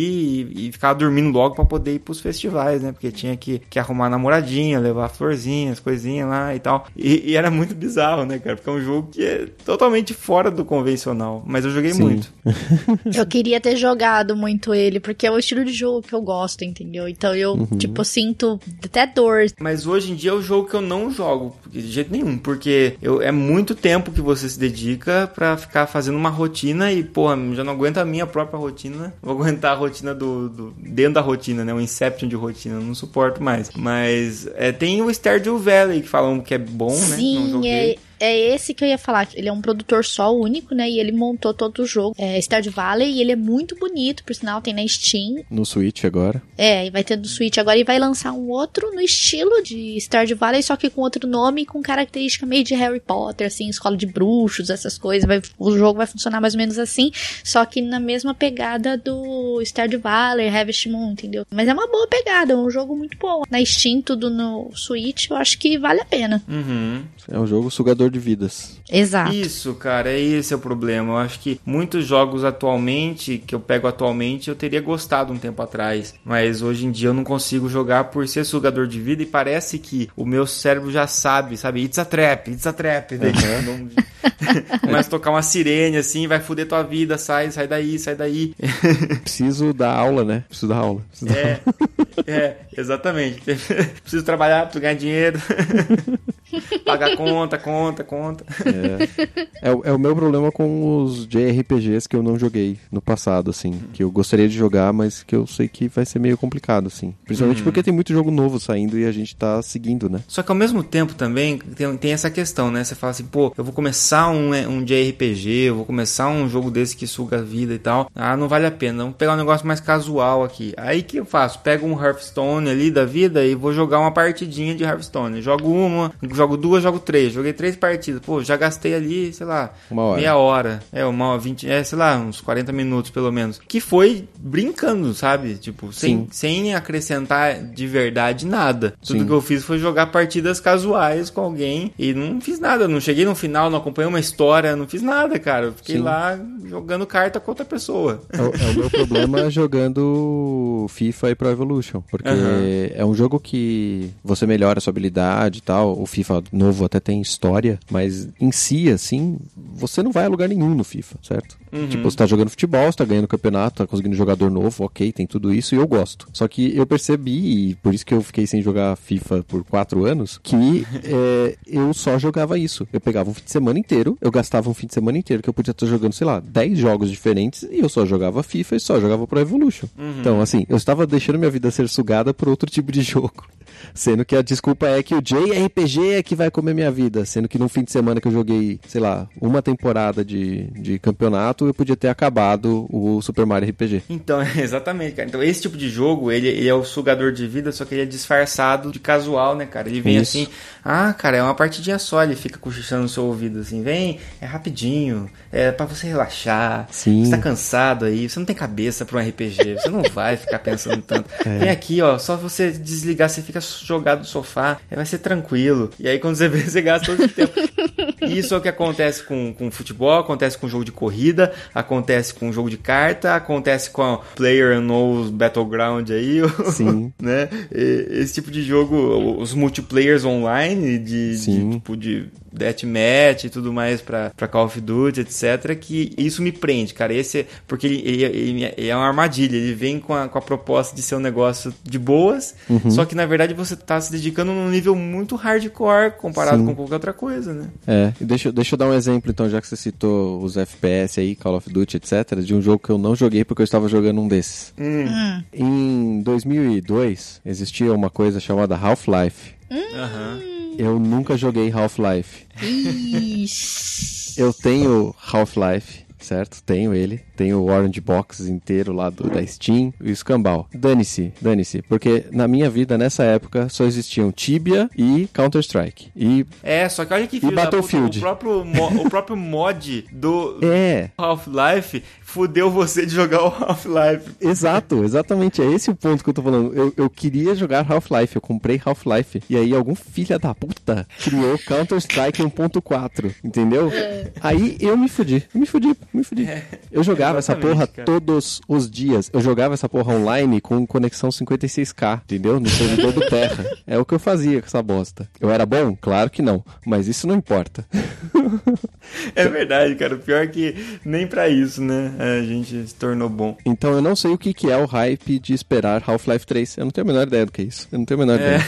S1: e, e ficava dormindo logo pra poder ir pros festivais, né? Porque tinha que, que arrumar namoradinha, levar florzinhas, coisinhas lá e tal. E, e era muito bizarro, né, cara? Porque é um jogo que é totalmente fora do convencional. Mas eu joguei
S2: Sim.
S1: muito.
S3: Eu queria ter jogado muito ele, porque é o estilo de jogo que eu gosto, entendeu? Então eu, tipo, sinto até dor.
S1: Mas hoje em dia é o jogo que eu não jogo de jeito nenhum, porque eu, é muito tempo que você se dedica pra ficar fazendo uma rotina e, porra, já não aguento a minha própria rotina. Vou aguentar a rotina do, do- dentro da rotina, né? O Inception de rotina, eu não suporto mais. Mas é, tem o Stardew Valley que falam que é bom, né? Não
S3: Sim,
S1: joguei.
S3: é, é esse que eu ia falar. Ele é um produtor só único, né? E ele montou todo o jogo. É Stardew Valley e ele é muito bonito, por sinal, tem na Steam.
S2: No Switch agora.
S3: É, e vai ter do Switch agora e vai lançar um outro no estilo de Stardew Valley, só que com outro nome e com característica meio de Harry Potter, assim, escola de bruxos, essas coisas. Vai, o jogo vai funcionar mais ou menos assim, só que na mesma pegada do Stardew Valley, Harvest Moon, entendeu? Mas é uma boa pegada, é um jogo muito bom. Na Steam, tudo no Switch, eu acho que vale a pena.
S1: Uhum.
S2: É um jogo sugador de vidas.
S3: Exato.
S1: Isso, cara, é esse é o problema. Eu acho que muitos jogos atualmente, que eu pego atualmente, eu teria gostado um tempo atrás. Mas hoje em dia eu não consigo jogar por ser sugador de vida e parece que o meu cérebro já sabe, sabe? It's a trap, it's a trap. Daí, não- Começa a tocar uma sirene assim, vai foder tua vida, sai, sai daí, sai daí.
S2: Preciso dar aula, né? Preciso dar aula. Preciso dar
S1: É, é, exatamente. Preciso trabalhar, preciso ganhar dinheiro. Pagar conta, conta, conta.
S2: É, o- é o meu problema com os JRPGs que eu não joguei no passado, assim. Que eu gostaria de jogar, mas que eu sei que vai ser meio complicado, assim. Principalmente porque tem muito jogo novo saindo e a gente tá seguindo, né?
S1: Só que ao mesmo tempo também tem, tem essa questão, né? Você fala assim, pô, eu vou começar um, é, um JRPG, eu vou começar um jogo desse que suga a vida e tal. Ah, não vale a pena. Vamos pegar um negócio mais casual aqui. Aí que eu faço? Pego um Hearthstone ali da vida e vou jogar uma partidinha de Hearthstone. Jogo uma, jogo duas, jogo três. Joguei três partidas. Pô, já gastei ali, sei lá,
S2: hora.
S1: meia hora. É, uma 20, é, sei lá, uns 40 minutos pelo menos. Que foi brincando, sabe? Tipo, sem,
S2: Sim.
S1: sem acrescentar de verdade nada. Tudo
S2: Sim.
S1: que eu fiz foi jogar partidas casuais com alguém e não fiz nada. Não cheguei no final, não acompanhei uma história, não fiz nada, cara. Eu fiquei
S2: Sim.
S1: lá jogando carta com outra pessoa.
S2: É o, é o meu problema jogando FIFA e Pro Evolution. Porque
S1: Aham.
S2: é um jogo que você melhora a sua habilidade e tal. O FIFA novo até tem história, mas em si, assim, você não vai a lugar nenhum no FIFA, certo? Tipo, você tá jogando futebol, você tá ganhando campeonato, tá conseguindo jogador novo, ok, tem tudo isso e eu gosto. Só que eu percebi, e por isso que eu fiquei sem jogar FIFA por quatro anos, que é, eu só jogava isso. Eu pegava um fim de semana inteiro, eu gastava um fim de semana inteiro que eu podia estar jogando, sei lá, 10 jogos diferentes e eu só jogava FIFA e só jogava Pro Evolution. Então, assim, eu estava deixando minha vida ser sugada por outro tipo de jogo. Sendo que a desculpa é que o JRPG é que vai comer minha vida. Sendo que num fim de semana que eu joguei, sei lá, uma temporada de, de campeonato, eu podia ter acabado o Super Mario RPG.
S1: Então, exatamente, cara. Então, esse tipo de jogo, ele, ele é o sugador de vida, só que ele é disfarçado de casual, né, cara? Ele vem
S2: Isso.
S1: assim, ah, cara, é uma partidinha só, ele fica cochichando no seu ouvido, assim, vem, é rapidinho, é pra você relaxar,
S2: Sim.
S1: você tá cansado aí, você não tem cabeça pra um RPG, você não vai ficar pensando tanto. Vem aqui, ó, só você desligar, você fica jogado no sofá, aí vai ser tranquilo. E aí, quando você vê, você gasta todo esse tempo. Isso é o que acontece com, com futebol, acontece com jogo de corrida, acontece com jogo de carta, acontece com a Player Knows Battleground aí,
S2: Sim.
S1: né? Esse tipo de jogo, os multiplayers online de, de tipo de deathmatch e tudo mais pra, pra Call of Duty, etc, que isso me prende, cara. Esse é, porque ele, ele- ele- ele é uma armadilha, ele vem com a, com a proposta de ser um negócio de boas,
S2: Uhum.
S1: só que na verdade você tá se dedicando num nível muito hardcore comparado
S2: Sim.
S1: com qualquer outra coisa, né?
S2: É, e deixa, eu- deixa eu dar um exemplo então, já que você citou os FPS aí, Call of Duty, etc, de um jogo que eu não joguei porque eu estava jogando um desses. Em 2002, existia uma coisa chamada Half-Life.
S1: Aham.
S2: Eu nunca joguei Half-Life. Eu tenho Half-Life, certo? Tenho ele. Tenho o Orange Box inteiro lá do, da Steam e o Escambau. Dane-se, dane-se. Porque na minha vida, nessa época, só existiam Tibia e Counter-Strike. E
S1: É, só que olha que filho da puta,
S2: Battlefield.
S1: o próprio, o próprio mod do
S2: é,
S1: Half-Life fudeu você de jogar o Half-Life.
S2: Exato, exatamente. É esse o ponto que eu tô falando. Eu, eu queria jogar Half-Life, eu comprei Half-Life. E aí algum filho da puta criou Counter-Strike 1.4, entendeu? Aí eu me fudi, eu me fudi, me fudi. eu jogava essa porra
S1: cara.
S2: todos os dias. Eu jogava essa porra online com conexão 56k, entendeu? No servidor do Terra. É o que eu fazia com essa bosta. Eu era bom? Claro que não. Mas isso não importa.
S1: É verdade, cara. O pior é que nem pra isso, né? A gente se tornou bom.
S2: Então eu não sei o que, que é o hype de esperar Half-Life 3. Eu não tenho a menor ideia do que é isso. Eu não tenho a menor
S1: É.
S2: ideia.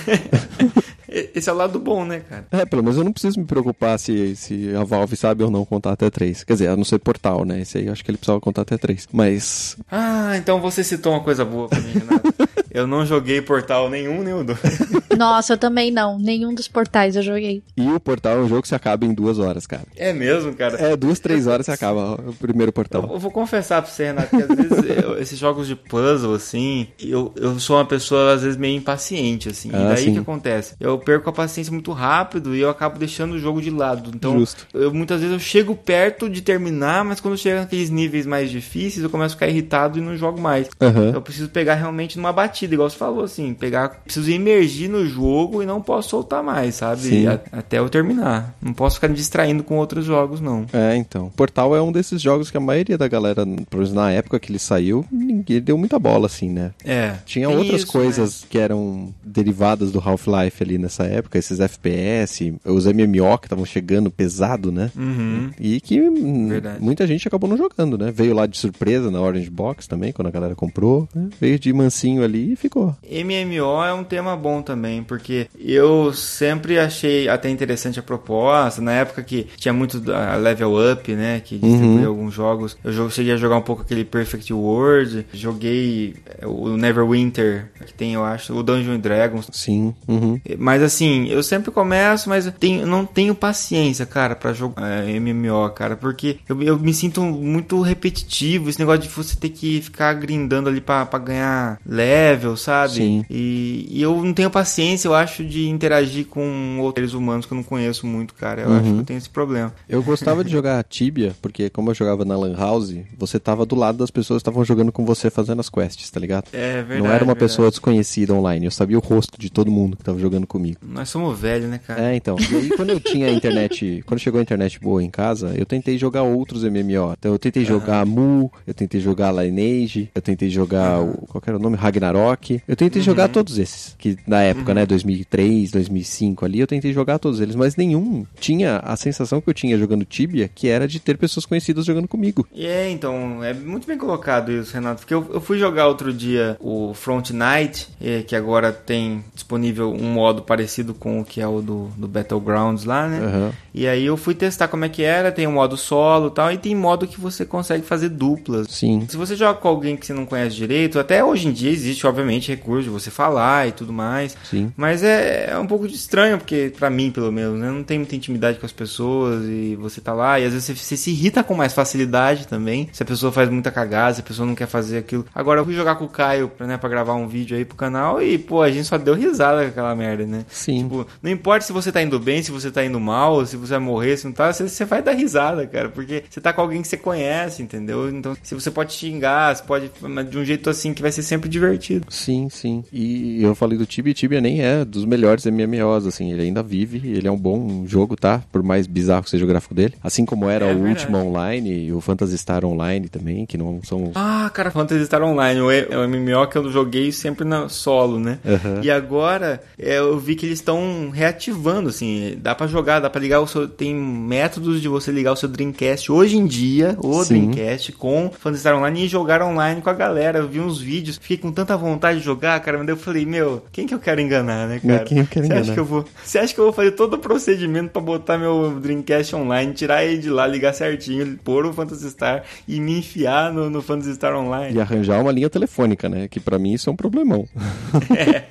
S1: Esse é o lado bom, né, cara?
S2: É, pelo menos eu não preciso me preocupar se, se a Valve sabe ou não contar até 3. Quer dizer, a não ser portal, né? Esse aí eu acho que ele precisava contar até 3. Mas.
S1: Ah, então você citou uma coisa boa pra mim, Renato. Eu não joguei Portal nenhum, nem o dois.
S3: Nossa, eu também não. Nenhum dos portais eu joguei.
S2: E o portal é um jogo que se acaba em duas horas, cara.
S1: É mesmo, cara?
S2: É, duas, três horas se acaba o primeiro portal.
S1: Eu vou confessar pra você, Renato, que às vezes eu- esses jogos de puzzle, assim, eu, eu sou uma pessoa, às vezes, meio impaciente, assim.
S2: Ah,
S1: e daí o
S2: sim.
S1: que acontece? Eu perco a paciência muito rápido e eu acabo deixando o jogo de lado. Então,
S2: Justo.
S1: eu, muitas vezes eu chego perto de terminar, mas quando chega naqueles níveis mais difíceis, eu começo a ficar irritado e não jogo mais.
S2: Aham.
S1: Eu preciso pegar realmente numa batida. igual você falou, assim, pegar. Preciso emergir no jogo e não posso soltar mais, sabe?
S2: Sim.
S1: A- até eu terminar. Não posso ficar me distraindo com outros jogos, não.
S2: É, então. Portal é um desses jogos que a maioria da galera, pelo menos na época que ele saiu, ninguém deu muita bola, assim, né?
S1: É.
S2: Tinha outras
S1: isso,
S2: coisas que eram derivadas do Half-Life ali nessa época, esses FPS, os MMO que estavam chegando pesado, né?
S1: Uhum.
S2: E que
S1: Verdade.
S2: muita gente acabou não jogando, né? Veio lá de surpresa na Orange Box também, quando a galera comprou. né? Veio de mansinho ali e ficou.
S1: MMO é um tema bom também, porque eu sempre achei até interessante a proposta. Na época que tinha muito da Level Up, né? Que distribuía alguns jogos. Eu cheguei a jogar um pouco aquele Perfect World. Joguei é, o Neverwinter, que tem, eu acho, o Dungeon Dragons.
S2: Sim. Uhum.
S1: Mas assim, eu sempre começo, mas eu tenho- não tenho paciência, cara, pra jogar é, MMO, cara, porque eu, eu me sinto muito repetitivo, esse negócio de você ter que ficar grindando ali pra, pra ganhar level, sabe?
S2: Sim.
S1: E, e eu não tenho paciência, eu acho, de interagir com outros humanos que eu não conheço muito, cara. Eu acho que eu tenho esse problema.
S2: Eu gostava de jogar Tibia, porque como eu jogava na Lan House, você tava do lado das pessoas que estavam jogando com você fazendo as quests, tá ligado?
S1: É verdade.
S2: não era uma
S1: verdade.
S2: pessoa desconhecida online, eu sabia o rosto de todo mundo que tava jogando comigo.
S1: Nós somos velhos, né, cara?
S2: É, então. E aí, quando eu tinha a internet, quando chegou a internet boa em casa, eu tentei jogar outros MMO. Então, eu tentei jogar Mu, eu tentei jogar Lineage, eu tentei jogar o. Qual que era o nome? Ragnarok. Eu tentei jogar todos esses. Que na época, né, 2003, 2005 ali, eu tentei jogar todos eles. Mas nenhum tinha a sensação que eu tinha jogando Tibia, que era de ter pessoas conhecidas jogando comigo.
S1: E é, então, é muito bem colocado isso, Renato. Porque eu, eu fui jogar outro dia o Front Night, eh, que agora tem disponível um modo parecido com o que é o do, do Battlegrounds lá, né?
S2: Aham.
S1: E aí eu fui testar como é que era, tem o modo solo e tal, e tem modo que você consegue fazer duplas.
S2: Sim.
S1: Se você joga com alguém que você não conhece direito, até hoje em dia existe, obviamente, recurso de você falar e tudo mais.
S2: Sim.
S1: Mas é, é um pouco de estranho, porque, pra mim, pelo menos, né? Não tem muita intimidade com as pessoas e você tá lá, e às vezes você, você se irrita com mais facilidade também. Se a pessoa faz muita cagada, se a pessoa não quer fazer aquilo. Agora eu fui jogar com o Caio, né, pra gravar um vídeo aí pro canal, e, pô, a gente só deu risada com aquela merda, né?
S2: Sim.
S1: Tipo, não importa se você tá indo bem, se você tá indo mal, se você vai morrer, se não tá, você, você vai dar risada, cara, porque você tá com alguém que você conhece, entendeu? Então, se você pode xingar, você pode, mas de um jeito assim que vai ser sempre divertido.
S2: Sim, sim. E eu falei do Tibia, Tibia nem é dos melhores MMOs, assim, ele ainda vive, ele é um bom jogo, tá? Por mais bizarro que seja o gráfico dele. Assim como era
S1: É
S2: o
S1: verdade.
S2: Ultima Online e o Phantasy Star Online também, que não são...
S1: Ah, cara, Phantasy Star Online, é o MMO que eu joguei sempre na solo, né?
S2: Aham.
S1: E agora é, eu vi que eles estão reativando, assim, dá pra jogar, dá pra ligar o seu. Tem métodos de você ligar o seu Dreamcast hoje em dia, o
S2: Sim.
S1: Dreamcast, com Phantasy Star Online e jogar online com a galera. Eu vi uns vídeos, fiquei com tanta vontade de jogar, cara, mas daí eu falei, meu, quem que eu quero enganar, né, cara?
S2: Quem eu quero
S1: você acha
S2: enganar?
S1: que eu vou. Você acha que eu vou fazer todo o procedimento pra botar meu Dreamcast online, tirar ele de lá, ligar certinho, pôr o Phantasy Star e me enfiar no, no Phantasy Star Online?
S2: E arranjar uma linha telefônica, né? Que pra mim isso é um problemão.
S3: É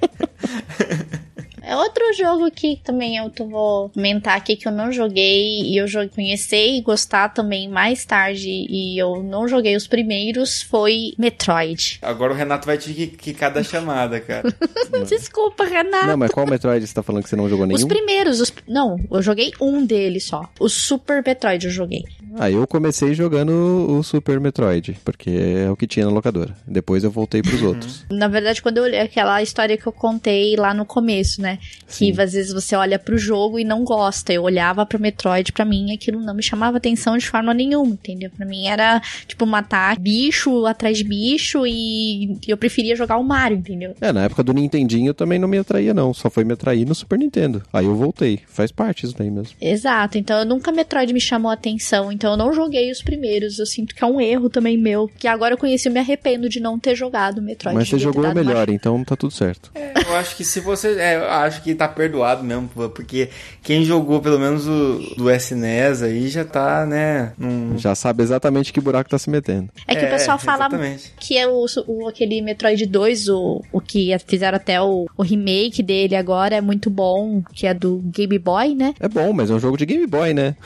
S3: outro jogo que também eu tô- vou comentar aqui que eu não joguei e eu joguei, conheci e gostar também mais tarde e eu não joguei os primeiros foi Metroid.
S1: Agora o Renato vai te quicar da chamada, cara.
S3: Desculpa, Renato.
S2: Não, mas qual Metroid você tá falando que você não jogou nenhum?
S3: Os primeiros, os- não, eu joguei um deles só. O Super Metroid eu joguei.
S2: Ah, eu comecei jogando o Super Metroid, porque é o que tinha na locadora. Depois eu voltei pros outros.
S3: Na verdade, quando eu olhei aquela história que eu contei lá no começo, né?
S2: Sim.
S3: Que às vezes você olha pro jogo e não gosta. Eu olhava pro Metroid, pra mim aquilo não me chamava atenção de forma nenhuma, entendeu? Pra mim era, tipo, matar bicho atrás de bicho e eu preferia jogar o Mario, entendeu?
S2: É, na época do Nintendinho também não me atraía, não. Só foi me atrair no Super Nintendo. Aí eu voltei. Faz parte isso daí mesmo.
S3: Exato, então eu nunca Metroid me chamou a atenção, então eu não joguei os primeiros. Eu sinto que é um erro também meu. Que agora eu conheci, eu me arrependo de não ter jogado Metroid.
S2: Mas você jogou o
S3: dado uma
S2: melhor, então tá tudo certo.
S1: Eu acho que se você. É, eu acho que tá perdoado mesmo, porque quem jogou pelo menos o do SNES aí já tá, né? Num...
S2: Já sabe exatamente que buraco tá se metendo.
S3: É que o pessoal fala
S1: exatamente.
S3: que é o, o- aquele Metroid 2, o, o que fizeram até o, o remake dele agora, é muito bom, que é do Game Boy, né?
S2: É bom, mas é um jogo de Game Boy, né?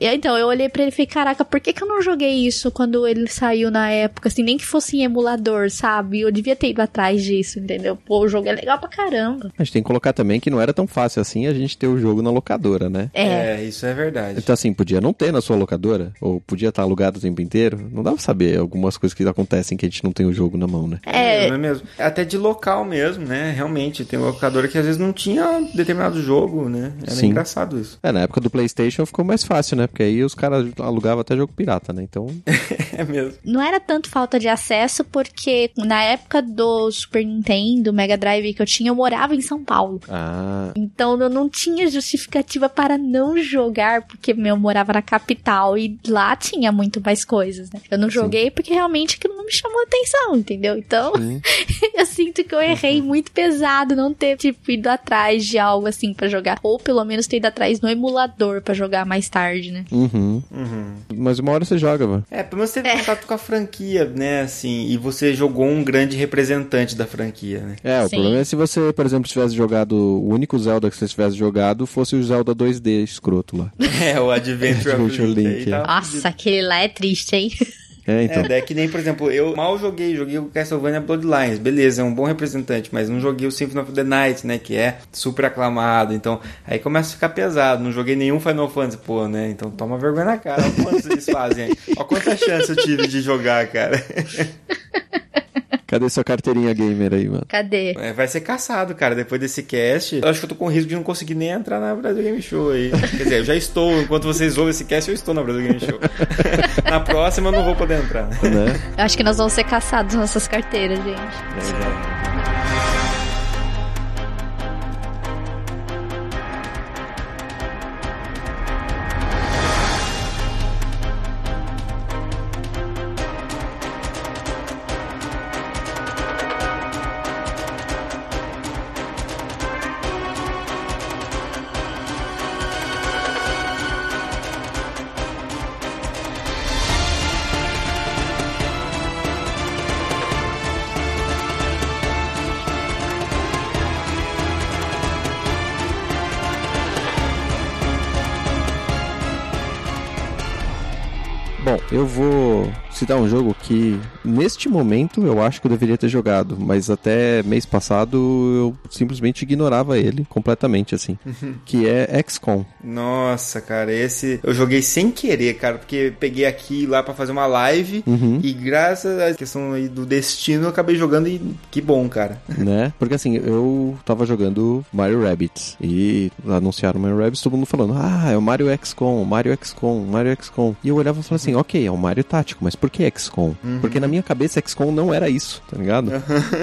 S3: E, então, eu olhei pra ele e falei, caraca, por que, que eu não joguei isso quando ele saiu na época? Assim, nem que fosse em emulador, sabe? Eu devia ter ido atrás disso, entendeu? Pô, o jogo é legal pra caramba.
S2: Gente tem que colocar também que não era tão fácil assim a gente ter o jogo na locadora, né?
S3: É.
S1: É, isso é verdade.
S2: Então, assim, podia não ter na sua locadora, ou podia estar alugado o tempo inteiro. Não dá pra saber algumas coisas que acontecem que a gente não tem o jogo na mão, né?
S3: É,
S1: Não é mesmo? Até de local mesmo, né? Realmente, tem locadora que às vezes não tinha determinado jogo, né? Era
S2: Sim.
S1: engraçado isso.
S2: É, na época do PlayStation ficou mais fácil, né? Porque aí os caras alugavam até jogo pirata, né? Então,
S1: É mesmo.
S3: não era tanto falta de acesso, porque na época do Super Nintendo, Mega Drive que eu tinha, eu morava em São Paulo.
S2: ah,
S3: Então eu não tinha justificativa para não jogar, porque eu morava na capital e lá tinha muito mais coisas, né? Eu não joguei porque realmente aquilo não me chamou atenção, entendeu? Então
S2: sim.
S3: eu sinto que eu errei muito pesado não ter, tipo, ido atrás de algo assim pra jogar. Ou pelo menos ter ido atrás no emulador pra jogar mais tarde, né?
S2: Uhum.
S1: Uhum.
S2: Mas uma hora você joga, mano.
S1: É, pelo menos teve contato com a franquia, né? Assim, e você jogou um grande representante da franquia, né?
S2: É, o
S3: Sim.
S2: problema é se você, por exemplo, tivesse jogado o único Zelda que você tivesse jogado fosse o Zelda 2D escroto lá.
S1: É, o Adventure of
S2: Adventure
S1: Link.
S2: Link,
S1: aí tava
S3: Nossa, aquele lá é triste, hein?
S2: É, então.
S1: É, daí que nem, por exemplo, eu mal joguei, joguei o Castlevania Bloodlines, beleza, é um bom representante, mas não joguei o Symphony of the Night, né, que é super aclamado, então aí começa a ficar pesado, não joguei nenhum Final Fantasy, pô, né, então toma vergonha na cara, olha quantos eles fazem aí, olha quanta chance eu tive de jogar, cara.
S2: Cadê sua carteirinha gamer aí, mano?
S3: Cadê?
S1: É, vai ser caçado, cara, depois desse cast, eu acho que eu tô com risco de não conseguir nem entrar na Brasil Game Show aí, quer dizer, eu já estou, enquanto vocês ouvem esse cast, eu estou na Brasil Game Show. na próxima eu não vou poder entrar, né.
S3: Eu acho que nós vamos ser caçados nossas carteiras, gente.
S2: É, eu vou citar um jogo que, neste momento, eu acho que eu deveria ter jogado, mas até mês passado eu simplesmente ignorava ele completamente, assim. que é XCOM.
S1: Nossa, cara, esse eu joguei sem querer, cara, porque peguei aqui lá pra fazer uma live
S2: Uhum.
S1: e graças à questão aí do destino eu acabei jogando e que bom, cara.
S2: né? Porque assim, eu tava jogando Mario Rabbids e anunciaram Mario Rabbids, todo mundo falando, ah, é o Mario XCOM, Mario XCOM, Mario XCOM. E eu olhava e falava assim, ok, é um Mario tático, mas por que XCOM? Porque na minha cabeça XCOM não era isso, tá ligado?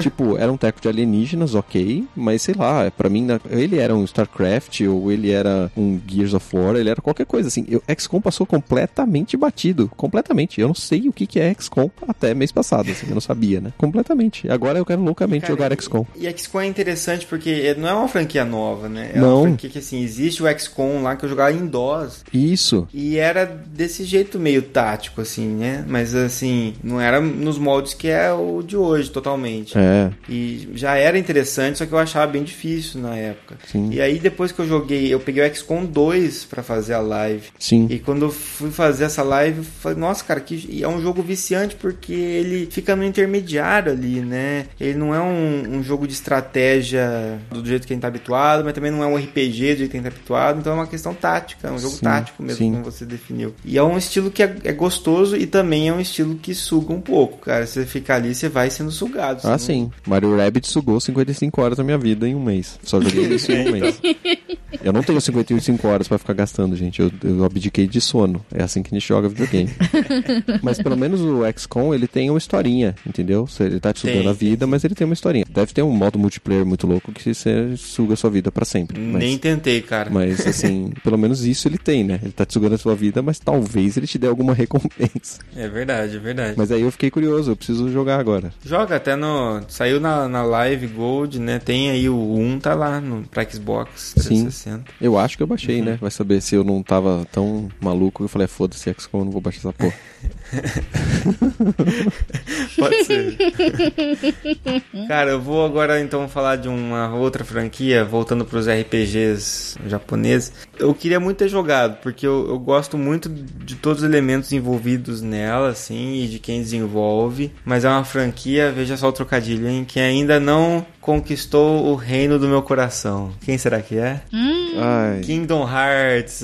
S2: tipo, era um teco de alienígenas, ok, mas sei lá, pra mim, na- ele era um StarCraft ou ele era um Gears of War, ele era qualquer coisa assim. Eu, XCOM passou completamente batido, completamente. Eu não sei o que, que é XCOM até mês passado, assim, eu não sabia, né? Completamente. Agora eu quero loucamente
S1: Cara,
S2: jogar XCOM.
S1: E a XCOM é interessante porque não é uma franquia nova, né? É
S2: Não.
S1: uma franquia que assim, existe o XCOM lá que eu jogava em DOS.
S2: Isso.
S1: E era desse jeito meio tático, assim, né? Mas assim, não era nos moldes que é o de hoje, totalmente.
S2: É,
S1: E já era interessante, só que eu achava bem difícil na época.
S2: sim.
S1: E aí depois que eu joguei, eu peguei o XCOM 2 pra fazer a live.
S2: Sim.
S1: E quando eu fui fazer essa live, eu falei, nossa, cara, que é um jogo viciante porque ele fica no intermediário ali, né? Ele não é um, um jogo de estratégia do jeito que a gente tá habituado, mas também não é um RPG do jeito que a gente tá habituado, então é uma questão tática, é um jogo
S2: Sim,
S1: tático mesmo,
S2: sim.
S1: como você definiu. E é um estilo que é, é gostoso e também é um estilo que suga um pouco, cara. Você fica ali, você vai sendo sugado.
S2: Ah,
S1: não-
S2: sim. Mario Rabbit sugou 55 horas da minha vida em um mês. Só joguei isso em um mês. Eu não tenho 55 horas pra ficar gastando, gente. Eu, eu abdiquei de sono. É assim que a gente joga videogame. mas pelo menos o XCOM, ele tem uma historinha, entendeu? Ele tá te sugando
S1: Tem,
S2: a vida, mas ele tem uma historinha. Deve ter um modo multiplayer muito louco que você suga a sua vida pra sempre. Mas...
S1: Nem tentei, cara.
S2: Mas assim, pelo menos isso ele tem, né? Ele tá te sugando a sua vida, mas talvez ele te dê alguma recompensa.
S1: É verdade, é verdade.
S2: Mas aí eu fiquei curioso, eu preciso jogar agora.
S1: Joga até no. Saiu na, na Live Gold, né? Tem aí o 1, tá lá no, pra Xbox
S2: Sim.
S1: 360.
S2: Eu acho que eu baixei, né? Vai saber se eu não tava tão maluco. Eu falei, "É, foda-se, XCOM, não vou baixar essa porra.
S1: Pode ser. Cara, eu vou agora então falar de uma outra franquia, voltando para os RPGs japoneses. Eu queria muito ter jogado, porque eu, eu, gosto muito de todos os elementos envolvidos nela, assim, e de quem desenvolve. Mas é uma franquia, veja só o trocadilho, hein, que ainda não conquistou o reino do meu coração. Quem será que é?
S3: Hum.
S1: Kingdom Hearts.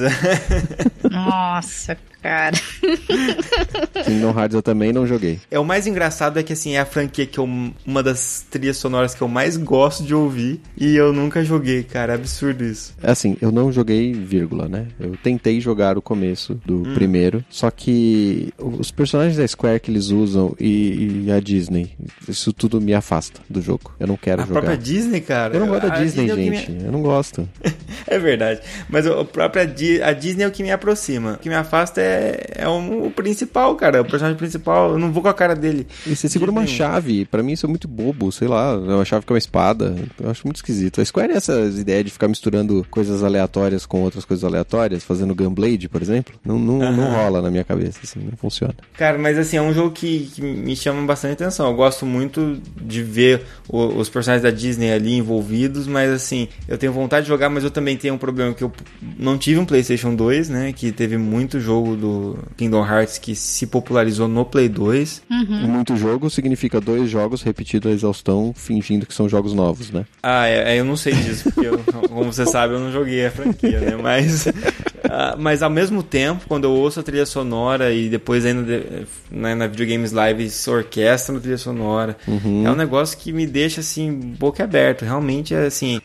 S3: Nossa, cara.
S2: Kingdom Hearts eu também não joguei.
S1: É o mais engraçado é que assim é a franquia que eu uma das trilhas sonoras que eu mais gosto de ouvir e eu nunca joguei, cara, é absurdo isso.
S2: É assim, eu não joguei vírgula, né? Eu tentei jogar o começo do hum. primeiro, só que os personagens da Square que eles usam e, e, a Disney, isso tudo me afasta do jogo. Eu não quero
S1: a
S2: jogar. A
S1: própria Disney, cara.
S2: Eu não gosto da Disney, Disney é gente. Me... Eu não gosto.
S1: é verdade. Mas a própria a Disney é o que me aproxima. O que me afasta é é, um, o principal, cara. O personagem principal. Eu não vou com a cara dele.
S2: E você segura uma chave. Pra mim isso é muito bobo. Sei lá. Uma chave com uma espada. Eu acho muito esquisito. A Square é essas ideias de ficar misturando coisas aleatórias com outras coisas aleatórias. Fazendo Gunblade, por exemplo. Não, não, uhum. não rola na minha cabeça. Assim, não funciona.
S1: Cara, mas assim, é um jogo que, que me chama bastante atenção. Eu gosto muito de ver o, os personagens da Disney ali envolvidos. Mas assim, eu tenho vontade de jogar. Mas eu também tenho um problema que eu não tive um PlayStation 2, né? Que teve muito jogo do Kingdom Hearts que se popularizou no Play 2.
S2: Uhum. Muito jogo significa dois jogos repetidos a exaustão, fingindo que são jogos novos, né?
S1: Ah, é, é eu não sei disso, porque eu, como você sabe, eu não joguei a franquia, né? Mas, uh, mas ao mesmo tempo, quando eu ouço a trilha sonora e depois ainda de, né, na Videogames Live se orquestra na trilha sonora, uhum. é um negócio que me deixa assim, boca aberta. Realmente, é assim,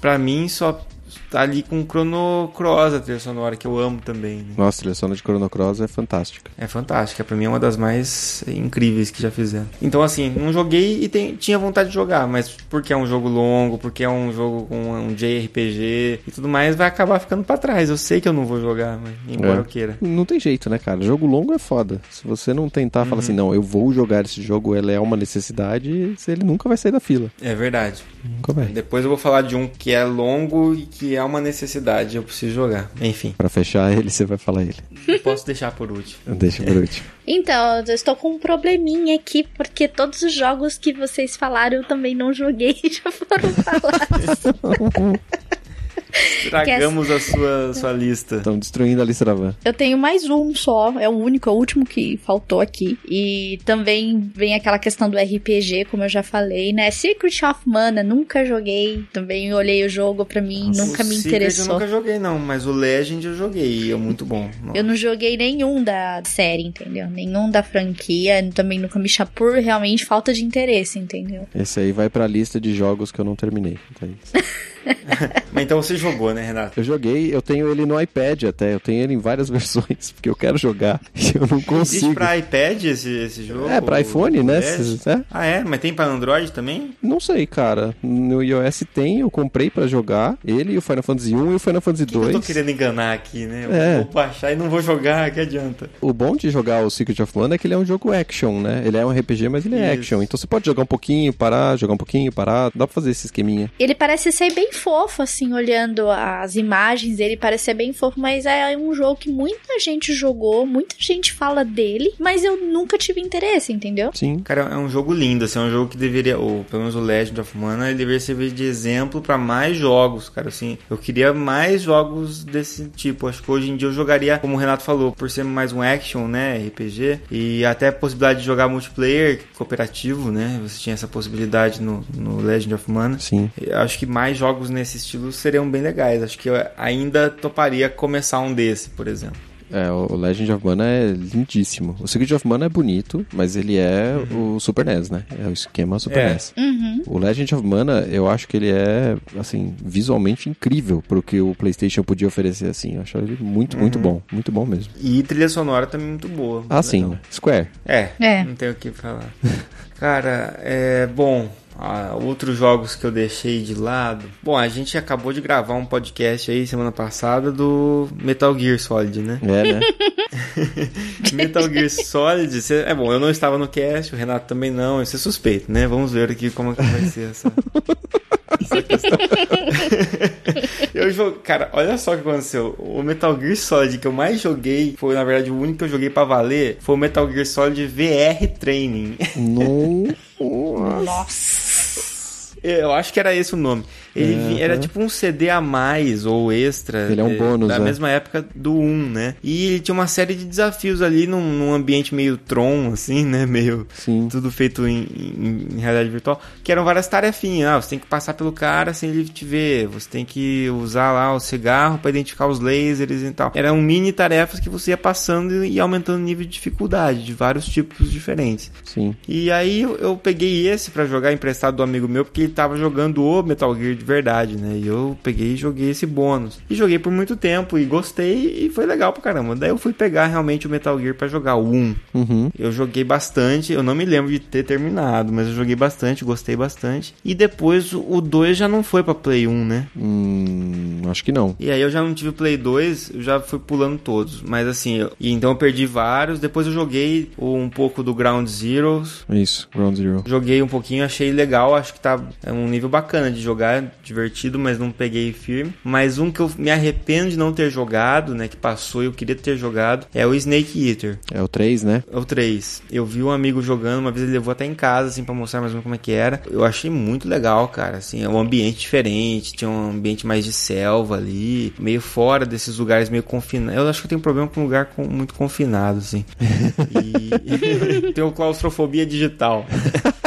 S1: para mim só tá ali com Chrono Cross, a trilha sonora, que eu amo também. Né?
S2: Nossa, a trilha sonora de Chrono Cross é fantástica.
S1: É fantástica, pra mim é uma das mais incríveis que já fizeram. Então, assim, não joguei e tem, tinha vontade de jogar, mas porque é um jogo longo, porque é um jogo com um JRPG e tudo mais, vai acabar ficando para trás. Eu sei que eu não vou jogar, mas embora é. eu queira.
S2: Não tem jeito, né, cara? Jogo longo é foda. Se você não tentar uhum. falar assim, não, eu vou jogar esse jogo, ele é uma necessidade, ele nunca vai sair da fila.
S1: É verdade.
S2: Nunca vai.
S1: Depois eu vou falar de um que é longo e que é uma necessidade, eu preciso jogar. Enfim.
S2: Para fechar ele, você vai falar ele.
S1: Eu posso deixar por último.
S2: Deixa por último.
S3: Então, eu estou com um probleminha aqui, porque todos os jogos que vocês falaram eu também não joguei e já foram falados.
S1: Estragamos é... a sua, sua lista.
S2: Estão destruindo a lista da van.
S3: Eu tenho mais um só, é o único, é o último que faltou aqui. E também vem aquela questão do RPG, como eu já falei, né? Secret of Mana, nunca joguei. Também olhei o jogo pra mim, Nossa, nunca me Secret interessou.
S1: Eu nunca joguei, não, mas o Legend eu joguei, é muito bom.
S3: Nossa. Eu não joguei nenhum da série, entendeu? Nenhum da franquia, também nunca me chamou por realmente falta de interesse, entendeu?
S2: Esse aí vai pra lista de jogos que eu não terminei. Então é isso.
S1: Mas então você jogou, né, Renato?
S2: Eu joguei, eu tenho ele no iPad até, eu tenho ele em várias versões, porque eu quero jogar e eu não consigo. Existe
S1: pra iPad esse, esse jogo?
S2: É, pra iPhone, né?
S1: É. Ah, é? Mas tem pra Android também?
S2: Não sei, cara. No iOS tem, eu comprei pra jogar ele e o Final Fantasy 1 e o Final Fantasy 2.
S1: Que eu tô querendo enganar aqui, né? Eu é. vou baixar e não vou jogar, que adianta.
S2: O bom de jogar o Secret of Mana é que ele é um jogo action, né? Ele é um RPG, mas ele é Isso. action. Então você pode jogar um pouquinho, parar, jogar um pouquinho, parar. Dá pra fazer esse esqueminha.
S3: Ele parece ser bem fofo, assim, olhando as imagens dele, parece ser bem fofo, mas é um jogo que muita gente jogou, muita gente fala dele, mas eu nunca tive interesse, entendeu?
S2: Sim.
S1: Cara, é um jogo lindo, assim, é um jogo que deveria, ou pelo menos o Legend of Mana, ele deveria servir de exemplo para mais jogos, cara, assim, eu queria mais jogos desse tipo, acho que hoje em dia eu jogaria, como o Renato falou, por ser mais um action, né, RPG, e até a possibilidade de jogar multiplayer cooperativo, né, você tinha essa possibilidade no, no Legend of Mana.
S2: Sim.
S1: Eu acho que mais jogos nesse estilo seriam bem legais. Acho que eu ainda toparia começar um desse, por exemplo.
S2: É, o Legend of Mana é lindíssimo. O Secret of Mana é bonito, mas ele é uhum. o Super NES, né? É o esquema Super é. NES.
S3: Uhum.
S2: O Legend of Mana, eu acho que ele é, assim, visualmente incrível pro que o PlayStation podia oferecer, assim. Eu acho ele muito, uhum. muito bom. Muito bom mesmo.
S1: E trilha sonora também muito boa.
S2: Ah, sim. Square.
S1: É, é. Não tenho o que falar. Cara, é bom ah, outros jogos que eu deixei de lado. Bom, a gente acabou de gravar um podcast aí semana passada do Metal Gear Solid, né?
S2: É, né?
S1: Metal Gear Solid, cê, é bom, eu não estava no cast, o Renato também não, isso é suspeito, né? Vamos ver aqui como é que vai ser essa. Essa questão. eu jogo, cara, olha só o que aconteceu. O Metal Gear Solid que eu mais joguei, foi na verdade o único que eu joguei pra valer, foi o Metal Gear Solid VR Training.
S2: Nossa.
S1: Eu acho que era esse o nome. Ele
S2: Uhum.
S1: era tipo um CD a mais ou extra.
S2: Ele é um
S1: eh,
S2: bônus,
S1: Da
S2: né?
S1: mesma época do 1, né? E ele tinha uma série de desafios ali num, num ambiente meio Tron, assim, né? Meio
S2: Sim.
S1: tudo feito em, em- em realidade virtual, que eram várias tarefinhas. Ah, você tem que passar pelo cara sem ele te ver, você tem que usar lá o cigarro para identificar os lasers e tal. Eram mini tarefas que você ia passando e aumentando o nível de dificuldade, de vários tipos diferentes.
S2: Sim.
S1: E aí eu, eu peguei esse pra jogar emprestado do amigo meu, porque ele tava jogando o Metal Gear de verdade, né? E eu peguei e joguei esse bônus. E joguei por muito tempo e gostei e foi legal pra caramba. Daí eu fui pegar realmente o Metal Gear pra jogar o 1.
S2: Uhum.
S1: Eu joguei bastante, eu não me lembro de ter terminado, mas eu joguei bastante, gostei bastante. E depois o o 2 já não foi pra Play 1, né?
S2: Hum, acho que não.
S1: E aí eu já não tive Play 2, eu já fui pulando todos. Mas assim, eu- e então eu perdi vários. Depois eu joguei um pouco do Ground Zeroes.
S2: Isso, Ground Zero.
S1: Joguei um pouquinho, achei legal, acho que tá é um nível bacana de jogar, divertido, mas não peguei firme. Mas um que eu me arrependo de não ter jogado, né, que passou e eu queria ter jogado, é o Snake Eater.
S2: É o 3, né?
S1: É o 3. Eu vi um amigo jogando, uma vez ele levou até em casa, assim, pra mostrar mais ou menos como é que era. Eu achei muito legal, cara, assim, é um ambiente diferente, tinha um ambiente mais de selva ali, meio fora desses lugares meio confinados. Eu acho que eu tenho problema com um lugar com- muito confinado, assim. E tenho claustrofobia digital.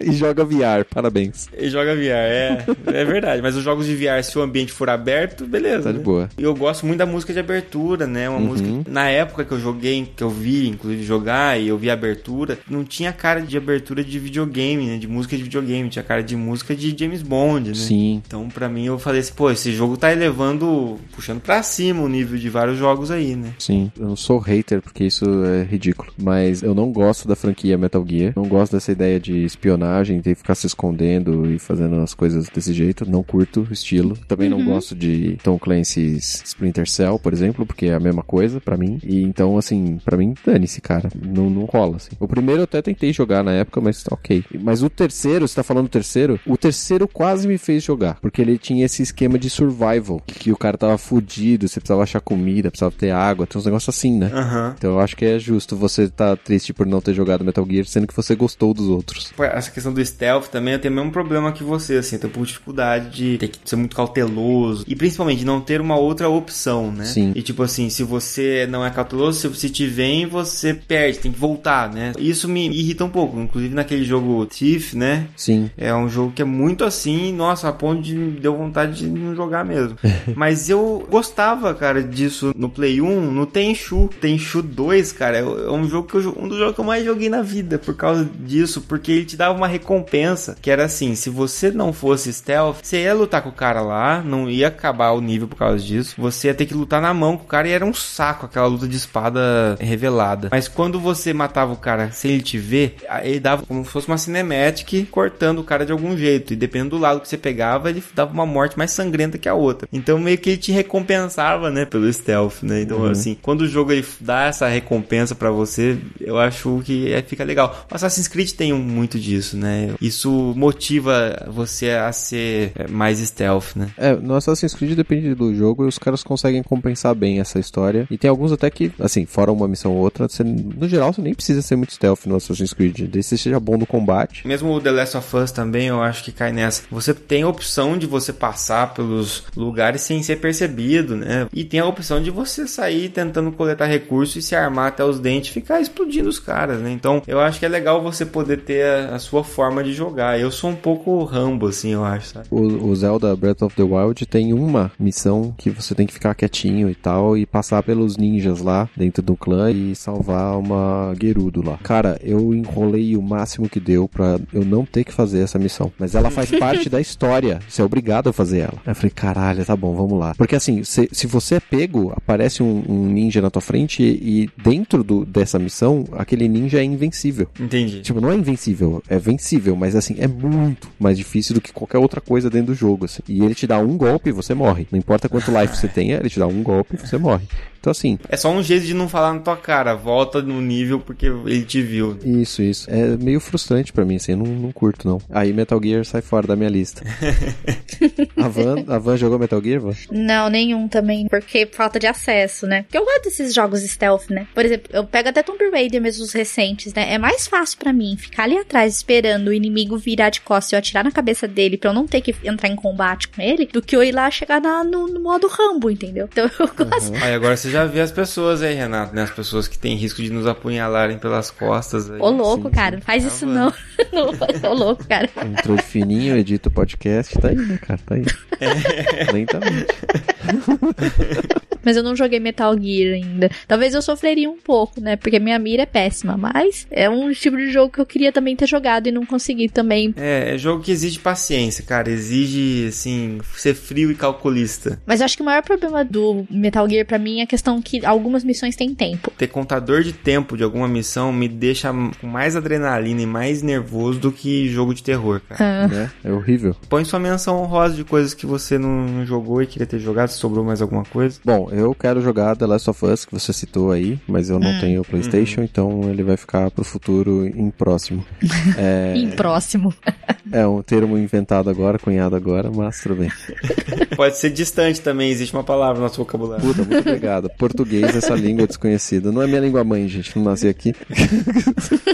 S2: e joga VR, parabéns.
S1: E joga VR, é, é verdade. Mas os jogos de VR, se o ambiente for aberto, beleza.
S2: Tá de
S1: né?
S2: boa.
S1: E eu gosto muito da música de abertura, né? Uma música. Na época que eu joguei, que eu vi, inclusive, jogar e eu vi a abertura, não tinha cara de abertura de videogame, né? De música de videogame, tinha cara de música de James Bond, né?
S2: Sim.
S1: Então, pra mim, eu falei assim, pô, esse jogo tá elevando, puxando pra cima o nível de vários jogos aí, né?
S2: Sim, eu não sou hater porque isso é ridículo, mas eu não gosto da franquia Metal Gear, não gosto dessa ideia de espionagem, de ficar se escondendo e fazendo as coisas desse jeito, não curto o estilo. Também não gosto de Tom Clancy's Splinter Cell, por exemplo, porque é a mesma coisa pra mim. E então, assim, pra mim, dane-se, cara, não, não rola, assim. O primeiro eu até tentei jogar na época, mas tá ok. Mas o terceiro, você tá falando do terceiro? O terceiro quase me fez jogar, porque ele tinha esse esquema de survival, que o cara tava fudido, você precisava achar comida, precisava ter água, tem uns negócios assim, né?
S1: Aham.
S2: Então eu acho que é justo você tá triste por não ter jogado Metal Gear, sendo que você gostou dos outros.
S1: Essa questão do stealth também eu tenho o mesmo problema que você, assim, eu tenho um pouco de dificuldade de ter que ser muito cauteloso e principalmente não ter uma outra opção, né?
S2: Sim.
S1: E tipo assim, se você não é cauteloso, se você te vem, você perde, tem que voltar, né? Isso me irrita um pouco, inclusive naquele jogo Thief, né?
S2: Sim.
S1: É um jogo que é muito assim, nossa, a ponto de deu vontade de não jogar mesmo. Mas eu gostava, cara, disso no Play 1, no Tenchu. Tenchu 2, cara, é é um jogo que eu, um dos jogos que eu mais joguei na vida por causa disso, porque ele te dava uma recompensa, que era assim, se você não fosse stealth, você ia lutar com o cara lá, não ia acabar o nível por causa disso, você ia ter que lutar na mão com o cara e era um saco aquela luta de espada revelada. Mas quando você matava o cara sem ele te ver, aí ele dava como se fosse uma cinematic cortando o cara de algum jeito. E dependendo do lado que você pegava, ele dava uma morte mais sangrenta que a outra. Então meio que ele te recompensava, né, pelo stealth, né? Então assim, quando o jogo ele dá essa recompensa pra você, eu acho que é, fica legal. O Assassin's Creed tem muito disso, né? Isso motiva você a ser é, mais stealth, né?
S2: É, no Assassin's Creed depende do jogo e os caras conseguem compensar bem essa história. E tem alguns até que, assim, fora uma missão ou outra, você, no geral você nem precisa ser muito stealth no Assassin's Creed. Desde que você seja bom no combate.
S1: Mesmo o The Last of Us também, eu acho que cai nessa. Você tem a opção de você passar pelos lugares sem ser percebido, né? E tem a opção de você sair tentando coletar recursos e se armar até os dentes e ficar explodindo os caras, né? Então, eu acho que é legal você poder ter a, a sua forma de jogar. Eu sou um pouco rambo, assim, eu acho, sabe?
S2: O, o Zelda Breath of the Wild tem uma missão que você tem que ficar quietinho e tal e passar pelos ninjas lá dentro do clã e salvar uma Gerudo lá. Cara, eu enrolei o máximo que deu pra eu não ter que fazer essa missão. Mas ela faz parte da história. Você é obrigado a fazer ela. Aí eu falei, caralho, tá bom, vamos lá. Porque assim, se, se você é pego, aparece um, um ninja na tua frente e, e dentro do, dessa missão, aquele ninja é invencível.
S1: Entendi.
S2: Tipo, não é invencível, é vencível, mas assim, é muito mais difícil do que qualquer outra coisa dentro do jogo, assim. E ele te dá um golpe e você morre. Não importa quanto life você tenha, ele te dá um golpe e você morre. Então, assim,
S1: É só um jeito de não falar na tua cara. Volta no nível porque ele te viu.
S2: isso, isso. É meio frustrante pra mim, assim, eu não, não curto, não. Aí Metal Gear sai fora da minha lista. a, Van, a Van jogou Metal Gear, Van?
S3: Não, nenhum também, porque falta de acesso, né? Porque eu gosto desses jogos stealth, né? Por exemplo, eu pego até Tomb Raider, mesmo os recentes, né? É mais fácil pra mim ficar ali atrás esperando o inimigo virar de costas e eu atirar na cabeça dele pra eu não ter que entrar em combate com ele, do que eu ir lá chegar na- no, no modo Rambo, entendeu? Então eu gosto.
S1: Aí agora você já vê as pessoas aí, Renato, né? As pessoas que têm risco de nos apunhalarem pelas costas. Aí.
S3: Ô louco,
S2: sim,
S3: cara, faz
S1: Tá
S3: isso não. não faz, ô louco, cara.
S2: Entrou de fininho, edita o podcast, tá aí, né, cara? Tá aí. Lentamente.
S3: Mas eu não joguei Metal Gear ainda. Talvez eu sofreria um pouco, né? Porque minha mira é péssima. Mas é um tipo de jogo que eu queria também ter jogado e não consegui também.
S1: É, é jogo que exige paciência, cara. Exige, assim, ser frio e calculista.
S3: Mas eu acho que o maior problema do Metal Gear pra mim é a questão que algumas missões têm tempo.
S1: Ter contador de tempo de alguma missão me deixa com mais adrenalina e mais nervoso do que jogo de terror, cara.
S3: Ah,
S2: né? É horrível.
S1: Põe sua menção honrosa de coisas que você não não jogou e queria ter jogado, se sobrou mais alguma coisa.
S2: Bom, eu quero jogar The Last of Us, que você citou aí, mas eu não tenho o PlayStation, então ele vai ficar pro futuro em próximo. É,
S3: Em próximo.
S2: é um termo inventado agora, cunhado agora, mas tudo bem.
S1: Pode ser distante também, existe uma palavra no nosso vocabulário.
S2: Puta, muito obrigado. Português, essa língua desconhecida. Não é minha língua mãe, gente. Não nasci aqui.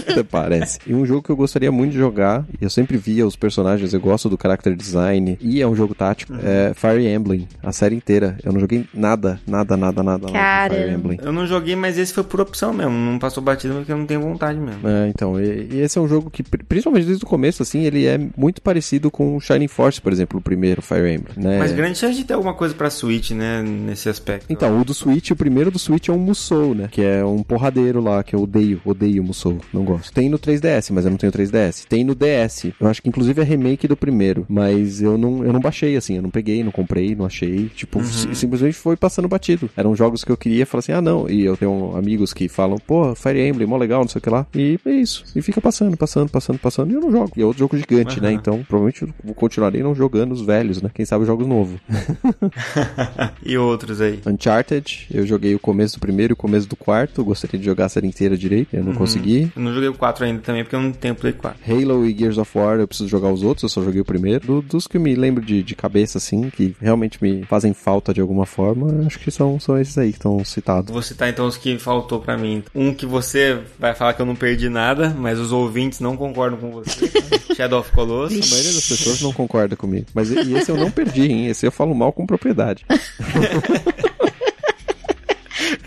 S2: Até parece. E um jogo que eu gostaria muito de jogar, e eu sempre via os personagens, eu gosto do character design, e é um jogo tático, é Fire Emblem, a série inteira. Eu não joguei nada, nada, nada, nada, nada de Fire. Emblem.
S1: Eu não joguei, mas esse foi por opção mesmo. Não passou batida porque eu não tenho vontade mesmo.
S2: É, então, e, e esse é um jogo que, pri- principalmente desde o começo, assim, ele é muito parecido com o Shining Force, por exemplo, o primeiro Fire Emblem, né?
S1: Mas grande chance de ter alguma coisa pra Switch, né? Nesse aspecto.
S2: Então, o do Switch, o primeiro do Switch é um Musou, né? Que é um porradeiro lá, que eu odeio, odeio Musou, não gosto. Tem no 3DS, mas eu não tenho 3DS. Tem no DS, eu acho que inclusive é remake do primeiro, mas eu não, eu não baixei, assim, eu não peguei, não comprei, não achei. Tipo, si- simplesmente foi passando batido. Eram jogos que eu queria, falar assim, ah não, e eu tenho amigos que falam, pô, Fire Emblem, mó legal, não sei o que lá. E é isso. E fica passando, passando, passando, passando, e eu não jogo. E é outro jogo gigante, né?
S1: Aham.
S2: Então, provavelmente eu continuarei não jogando os velhos, né? Quem sabe jogos novos.
S1: e outros aí.
S2: Uncharted, eu joguei o começo do primeiro e o começo do quarto. Gostaria de jogar a série inteira direito, eu não consegui.
S1: Eu não joguei o 4 ainda também porque eu não tenho Play 4.
S2: Halo e Gears of War, eu preciso jogar os outros, eu só joguei o primeiro. Do- dos que eu me lembro de, de cabeça, assim, que realmente me fazem falta de alguma forma, acho que são, são esses aí que estão citados.
S1: Vou citar então os que faltou pra mim. Um que você vai falar que eu não perdi nada, mas os ouvintes não concordam com você. Shadow of Colossus.
S2: A maioria das pessoas não concorda comigo. Mas e esse eu não perdi, hein? Esse eu falo mal com propriedade.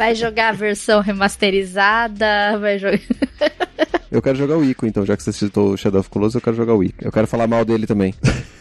S3: Vai jogar a versão remasterizada, vai jogar.
S2: Eu quero jogar o Ico, então, já que você citou o Shadow of Colossus, eu quero jogar o Ico. Eu quero falar mal dele também.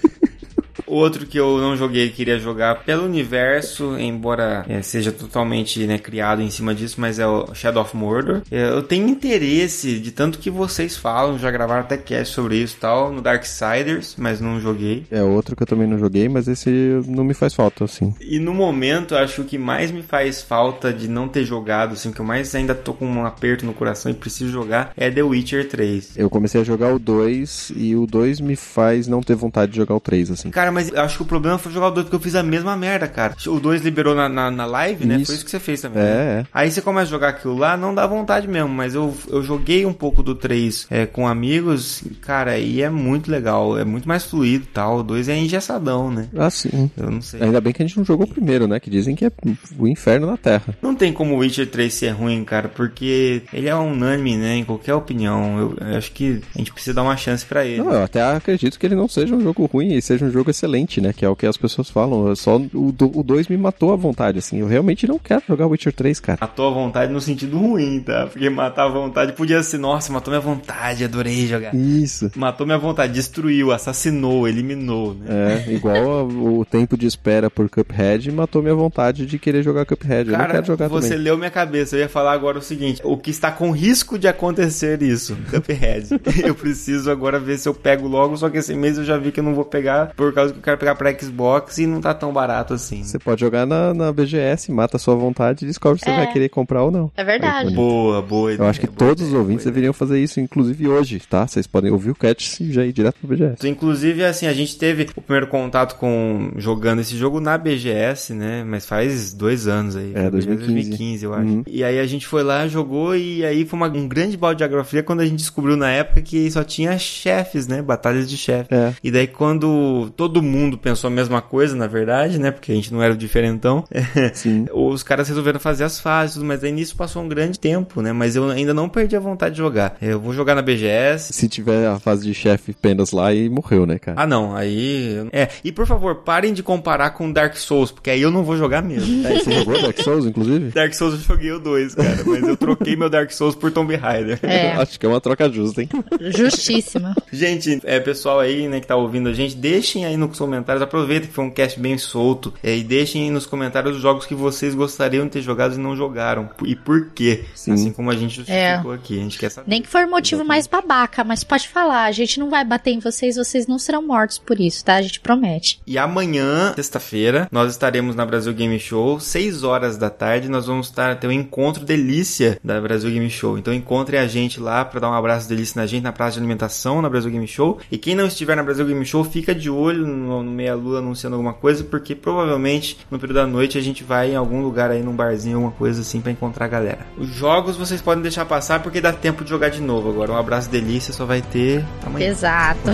S1: Outro que eu não joguei e queria jogar pelo universo, embora é, seja totalmente né, criado em cima disso, mas é o Shadow of Mordor. É, eu tenho interesse, de tanto que vocês falam, já gravaram até cast sobre isso e tal, no Darksiders, mas não joguei.
S2: É outro que eu também não joguei, mas esse não me faz falta, assim.
S1: E no momento, acho que o que mais me faz falta de não ter jogado, assim, que eu mais ainda tô com um aperto no coração e preciso jogar, é The Witcher 3.
S2: Eu comecei a jogar o 2 e o 2 me faz não ter vontade de jogar o 3, assim.
S1: Cara, mas eu acho que o problema foi jogar o 2 porque eu fiz a mesma merda, cara. O 2 liberou na, na, na live, né?
S2: Isso.
S1: Foi isso que você fez também.
S2: É,
S1: né?
S2: é.
S1: Aí você começa a jogar aquilo lá, não dá vontade mesmo, mas eu, eu joguei um pouco do 3 é, com amigos, cara, e é muito legal, é muito mais fluido e tal. O 2 é engessadão, né?
S2: Ah, sim.
S1: Eu não sei.
S2: Ainda bem que a gente não jogou o primeiro, né? Que dizem que é o inferno na Terra.
S1: Não tem como o Witcher 3 ser ruim, cara, porque ele é unânime, né? Em qualquer opinião. Eu, eu acho que a gente precisa dar uma chance pra ele.
S2: Não, eu até acredito que ele não seja um jogo ruim e seja um jogo excelente, né? Que é o que as pessoas falam. Só o 2 me matou à vontade, assim. Eu realmente não quero jogar Witcher 3, cara.
S1: Matou a vontade no sentido ruim, tá? Porque matar a vontade podia ser, nossa, matou minha vontade, adorei jogar.
S2: Isso.
S1: Matou minha vontade, destruiu, assassinou, eliminou, né?
S2: É, igual o tempo de espera por Cuphead matou minha vontade de querer jogar Cuphead. Eu não
S1: Cara,
S2: quero jogar
S1: você
S2: também.
S1: leu minha cabeça. Eu ia falar agora o seguinte: o que está com risco de acontecer isso? Cuphead. eu preciso agora ver se eu pego logo, só que esse mês eu já vi que eu não vou pegar por causa eu quero pegar pra Xbox e não tá tão barato assim.
S2: Você pode jogar na, na BGS, mata a sua vontade e descobre se você
S3: É.
S2: vai querer comprar ou não.
S3: É verdade.
S2: Aí,
S1: Boa, boa
S2: Eu
S1: ideia,
S2: acho que
S1: boa
S2: todos os
S1: ideia,
S2: ouvintes
S1: boa ideia.
S2: deveriam fazer isso, inclusive hoje, tá? Vocês podem ouvir o catch e já ir direto pro BGS.
S1: Inclusive, assim, a gente teve o primeiro contato com jogando esse jogo na BGS, né? Mas faz dois anos aí.
S2: É,
S1: Foi
S2: 2015.
S1: 2015, eu acho.
S2: Uhum.
S1: E aí a gente foi lá, jogou e aí foi uma- um grande balde de agrofria quando a gente descobriu na época que só tinha chefes, né? Batalhas de chefe.
S2: É.
S1: E daí quando todo mundo pensou a mesma coisa, na verdade, né? Porque a gente não era o diferentão.
S2: Sim.
S1: Os caras resolveram fazer as fases, mas aí nisso passou um grande tempo, né? Mas eu ainda não perdi a vontade de jogar. Eu vou jogar na BGS,
S2: Se tiver a fase de chefe apenas lá e morreu, né, cara?
S1: ah, não, aí. É, e por favor, parem de comparar com Dark Souls, porque aí eu não vou jogar mesmo.
S2: É, você jogou Dark Souls, inclusive?
S1: Dark Souls eu joguei o 2, cara, mas eu troquei meu Dark Souls por Tomb Raider.
S3: É,
S2: Acho que é uma troca justa, hein?
S3: justíssima.
S1: Gente, é, pessoal aí, né, que tá ouvindo a gente, deixem aí nos comentários, aproveitem que foi um cast bem solto, é, e deixem nos comentários os jogos que vocês gostariam de ter jogado e não jogaram, e por quê.
S2: Sim.
S1: Assim como a gente justificou aqui, a gente quer saber.
S3: Nem que for motivo mais babaca, mas pode falar. A gente não vai bater em vocês, vocês não serão mortos por isso, tá? A gente promete.
S1: E amanhã, sexta-feira, nós estaremos na Brasil Game Show, 6 horas da tarde, nós vamos estar ter um encontro delícia da Brasil Game Show. Então encontrem a gente lá para dar um abraço delícia na gente na praça de alimentação na Brasil Game Show. E quem não estiver na Brasil Game Show, fica de olho no, no Meia Lua anunciando alguma coisa, porque provavelmente no período da noite a gente vai em algum lugar aí num barzinho, alguma coisa assim para encontrar a galera. Os jogos vocês podem deixar passar porque dá tempo de jogar de novo. Agora um abraço delícia só vai ter amanhã.
S3: Exato.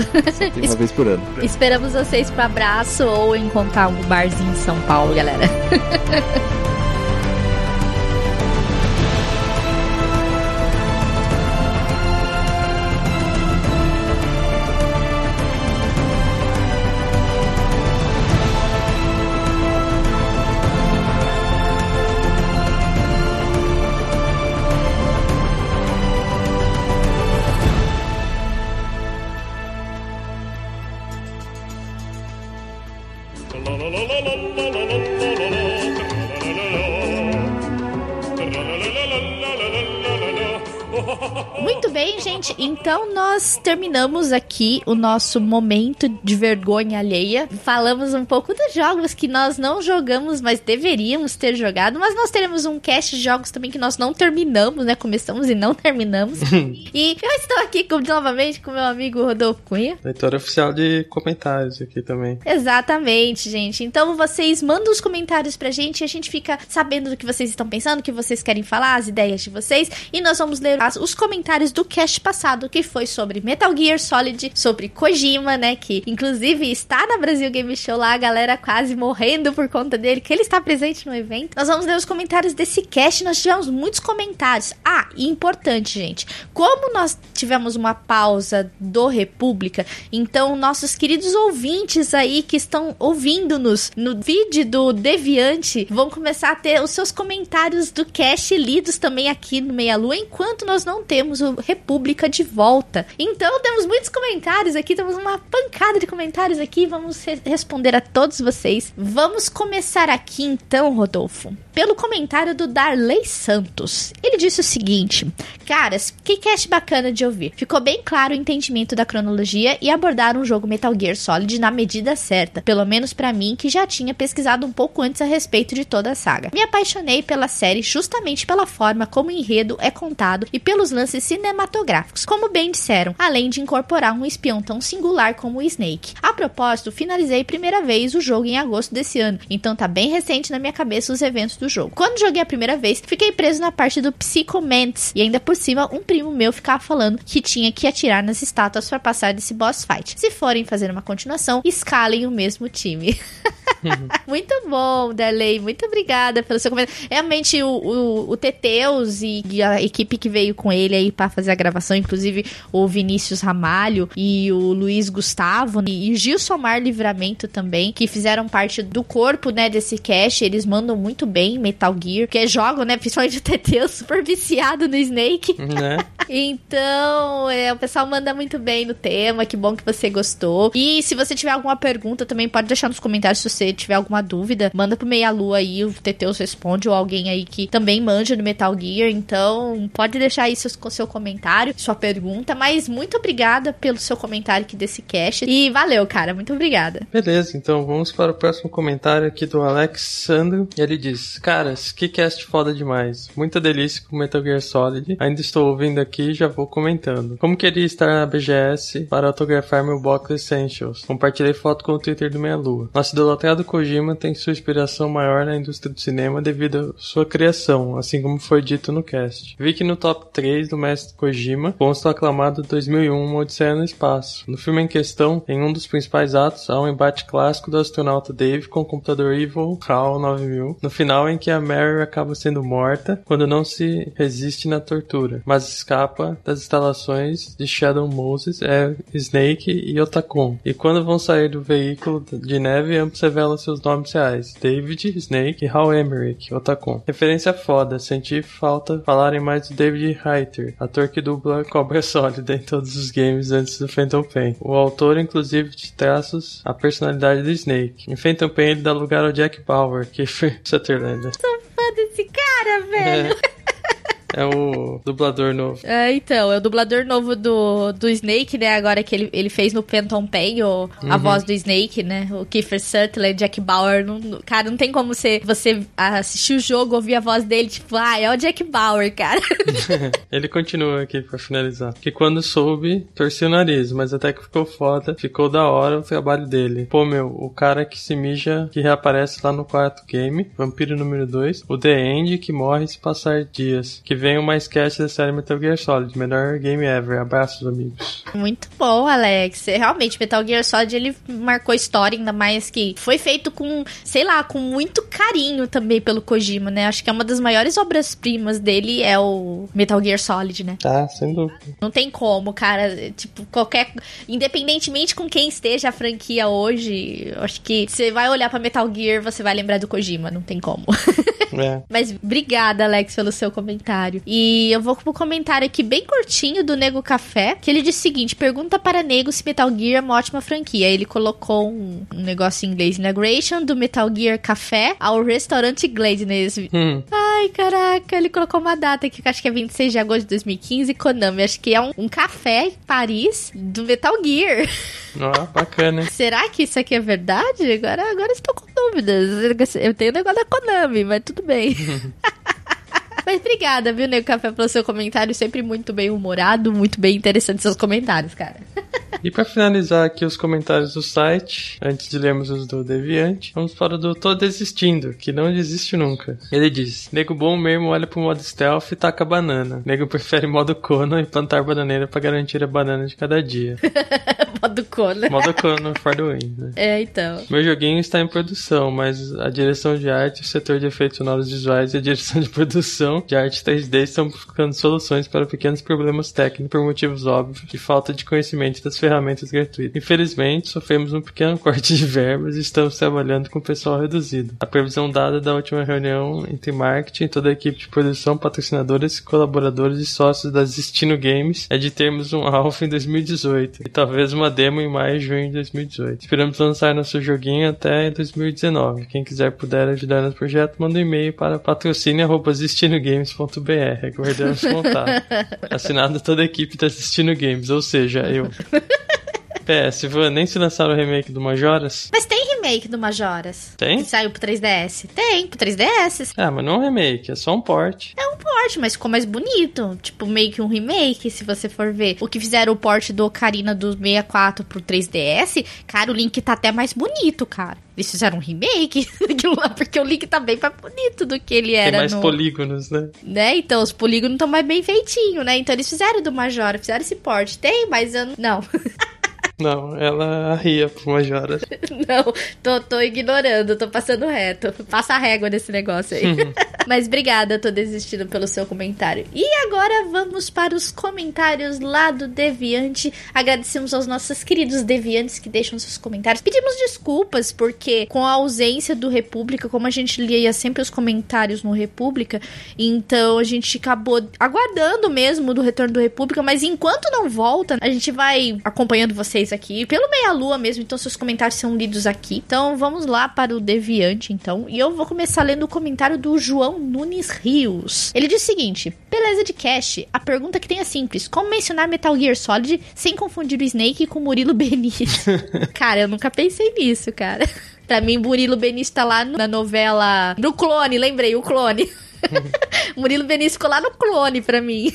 S2: Tem uma vez por ano.
S3: Esperamos vocês pro abraço ou encontrar algum barzinho em São Paulo, galera. nós terminamos aqui o nosso momento de vergonha alheia. Falamos um pouco dos jogos que nós não jogamos, mas deveríamos ter jogado. Mas nós teremos um cast de jogos também que nós não terminamos, né? Começamos e não terminamos. e eu estou aqui com- novamente com meu amigo Rodolfo Cunha.
S4: Leitor oficial de comentários aqui também.
S3: Exatamente, gente. Então vocês mandam os comentários pra gente e a gente fica sabendo do que vocês estão pensando, o que vocês querem falar, as ideias de vocês. E nós vamos ler os comentários do cast passado, que foi sobre Metal Gear Solid, sobre Kojima, né? Que inclusive está na Brasil Game Show lá, a galera quase morrendo por conta dele, que ele está presente no evento. Nós vamos ler os comentários desse cast, nós tivemos muitos comentários. Ah, e importante, gente. Como nós tivemos uma pausa do República, então nossos queridos ouvintes aí que estão ouvindo-nos no vídeo do Deviante vão começar a ter os seus comentários do cast lidos também aqui no Meia Lua, enquanto nós não temos o República de volta. Então temos muitos comentários aqui, temos uma pancada de comentários aqui, vamos re- responder a todos vocês. Vamos começar aqui então, Rodolfo, pelo comentário do Darley Santos. Ele disse o seguinte: Caras, que cast bacana de ouvir. Ficou bem claro o entendimento da cronologia e abordaram o jogo Metal Gear Solid na medida certa, pelo menos pra mim que já tinha pesquisado um pouco antes a respeito de toda a saga. Me apaixonei pela série justamente pela forma como o enredo é contado e pelos lances cinematográficos, como bem disseram, além de incorporar um espião tão singular como o Snake. A propósito, finalizei primeira vez o jogo em agosto desse ano, então tá bem recente na minha cabeça os eventos do jogo. Quando joguei a primeira vez, fiquei preso na parte do Psycho Mantis e ainda por cima um primo meu ficava falando que tinha que atirar nas estátuas para passar desse boss fight. Se forem fazer uma continuação, escalem o mesmo time. muito bom, Darley. Muito obrigada pelo seu comentário. Realmente, o, o, o Teteus e, e a equipe que veio com ele aí pra fazer a gravação, inclusive o Vinícius Ramalho e o Luiz Gustavo e o Gilsomar Livramento também, que fizeram parte do corpo, né, desse cast. Eles mandam muito bem Metal Gear, que jogam, né, principalmente o Teteus, super viciado no Snake.
S4: Né?
S3: Então, é, o pessoal manda muito bem no tema, que bom que você gostou. E se você tiver alguma pergunta, também pode deixar nos comentários se você tiver alguma dúvida, manda pro Meia Lua aí, o Teteus responde, ou alguém aí que também manja no Metal Gear. Então, pode deixar aí seu, seu comentário, sua pergunta. Mas muito obrigada pelo seu comentário aqui desse cast. E valeu, cara. Muito obrigada.
S4: Beleza, então vamos para o próximo comentário aqui do Alexandro. E ele diz: Caras, que cast foda demais. Muita delícia com Metal Gear Solid. Ainda estou ouvindo aqui e já vou comentando. Como queria estar na BGS para autografar meu box Essentials. Compartilhei foto com o Twitter do Meia Lua. Nosso idolatrado Kojima tem sua inspiração maior na indústria do cinema devido à sua criação, assim como foi dito no cast. Vi que no top 3 do mestre Kojima consta o aclamado 2001 Uma Odisseia no Espaço. No filme em questão, em um dos principais atos, há um embate clássico do astronauta Dave com o computador Evil HAL 9000, no final em que a Mary acaba sendo morta quando não se resiste na tortura, mas escapa das instalações de Shadow Moses, é Snake e Otakon. E quando vão sair do veículo de neve, ambos revelam seus nomes reais: David, Snake e Hal Emmerich. Referência foda, senti falta falarem mais do David Hayter, ator que dubla Cobra Sólida em todos os games antes do Phantom Pain. O autor, inclusive, de traços a personalidade do Snake. Em Phantom Pain, ele dá lugar ao Jack Bauer, que foi Sutherland.
S3: Sou fã desse cara, velho.
S4: É. É o dublador novo.
S3: É, então, é o dublador novo do, do Snake, né? Agora que ele, ele fez no Phantom Pain, o, a
S4: Uhum.
S3: voz do Snake, né? O Kiefer Sutherland, Jack Bauer. Não, não- cara, não tem como você, você assistir o jogo, ouvir a voz dele, tipo, ah, é o Jack Bauer, cara.
S4: Ele continua aqui pra finalizar. Que quando soube, torci o nariz, mas até que ficou foda, ficou da hora o trabalho dele. Pô, meu, o cara que se mija, que reaparece lá no quarto game, Vampiro número 2, o The End, que morre se passar dias. Que vem o mais cast da série Metal Gear Solid, melhor game ever. Abraços, amigos.
S3: Muito bom, Alex. Realmente, Metal Gear Solid, ele marcou história, ainda mais que foi feito com, sei lá, com muito carinho também pelo Kojima, né? Acho que é uma das maiores obras-primas dele é o Metal Gear Solid, né?
S4: Tá, sem dúvida.
S3: Não tem como, cara. Tipo, qualquer. Independentemente com quem esteja a franquia hoje, acho que você vai olhar pra Metal Gear, você vai lembrar do Kojima, não tem como.
S4: É.
S3: Mas obrigada, Alex, pelo seu comentário. E eu vou pro comentário aqui bem curtinho do Nego Café, que ele diz o seguinte: pergunta para Nego se Metal Gear é uma ótima franquia. Ele colocou um, um negócio em inglês, integration do Metal Gear Café ao restaurante Glade nesse.
S4: Hum,
S3: Ai, caraca, ele colocou uma data aqui que acho que é 26 de agosto de 2015, Konami. Acho que é um, um café em Paris do Metal Gear.
S4: ó, bacana, hein?
S3: Será que isso aqui é verdade? Agora, agora estou com dúvidas. Eu tenho negócio da Konami, mas tudo bem. Mas obrigada, viu, Nego Café, pelo seu comentário. Sempre muito bem humorado, muito bem interessante seus comentários, cara.
S4: E pra finalizar aqui os comentários do site, antes de lermos os do Deviante, vamos para o do Tô Desistindo, que não desiste nunca. Ele diz: Nego bom mesmo olha pro modo stealth e taca banana. Nego prefere modo Kono e plantar bananeira pra garantir a banana de cada dia.
S3: Modo Conan.
S4: Modo Kono for the win, né?
S3: É, então.
S4: Meu joguinho está em produção, mas a direção de arte, o setor de efeitos sonoros visuais e a direção de produção de arte 3D estão buscando soluções para pequenos problemas técnicos por motivos óbvios de falta de conhecimento das ferramentas gratuitas. Infelizmente, sofremos um pequeno corte de verbas e estamos trabalhando com pessoal reduzido. A previsão dada da última reunião entre marketing, toda a equipe de produção, patrocinadores, colaboradores e sócios da Destino Games é de termos um alpha em 2018 e talvez uma demo em maio e junho de 2018. Esperamos lançar nosso joguinho até 2019. Quem quiser puder ajudar no projeto, manda um e-mail para patrocínio.destinogames.br. Aguardamos contato. Assinado toda a equipe da Destino Games, ou seja, eu. PS, Ivan, nem se lançaram o remake do Majoras?
S3: Mas tem remake do Majoras.
S4: Tem?
S3: Que saiu pro 3DS. Tem, pro 3DS.
S4: Ah, mas não é um remake, é só um port.
S3: É um port, mas ficou mais bonito. Tipo, meio que um remake, se você for ver. O que fizeram o port do Ocarina do 64 pro 3DS, cara, o Link tá até mais bonito, cara. Eles fizeram um remake daquilo lá, porque o Link tá bem mais bonito do que ele
S4: Tem
S3: era
S4: mais
S3: no...
S4: polígonos, né?
S3: Né? Então, os polígonos estão mais bem feitinhos, né? Então, eles fizeram do Majora, fizeram esse port. Tem, mas eu não...
S4: Não, ela ria pro Majoras.
S3: não. Tô, tô ignorando, tô passando reto. Passa a régua nesse negócio aí. Mas obrigada, tô desistindo pelo seu comentário. E agora vamos para os comentários lá do Deviante. Agradecemos aos nossos queridos Deviantes que deixam seus comentários. Pedimos desculpas porque com a ausência do República, como a gente lia sempre os comentários no República, então a gente acabou aguardando mesmo do retorno do República, mas enquanto não volta, a gente vai acompanhando vocês aqui pelo meia lua mesmo, então seus comentários são lidos aqui. Então vamos lá para o Deviante então, e eu vou começar lendo o comentário do João Nunes Rios. Ele diz o seguinte: Beleza de cash, a pergunta que tem é simples: como mencionar Metal Gear Solid sem confundir o Snake com o Murilo Benício? cara, eu nunca pensei nisso, cara. Pra mim, Murilo Benício tá lá na novela. No clone, lembrei, o clone. Murilo Benício ficou lá no clone pra mim.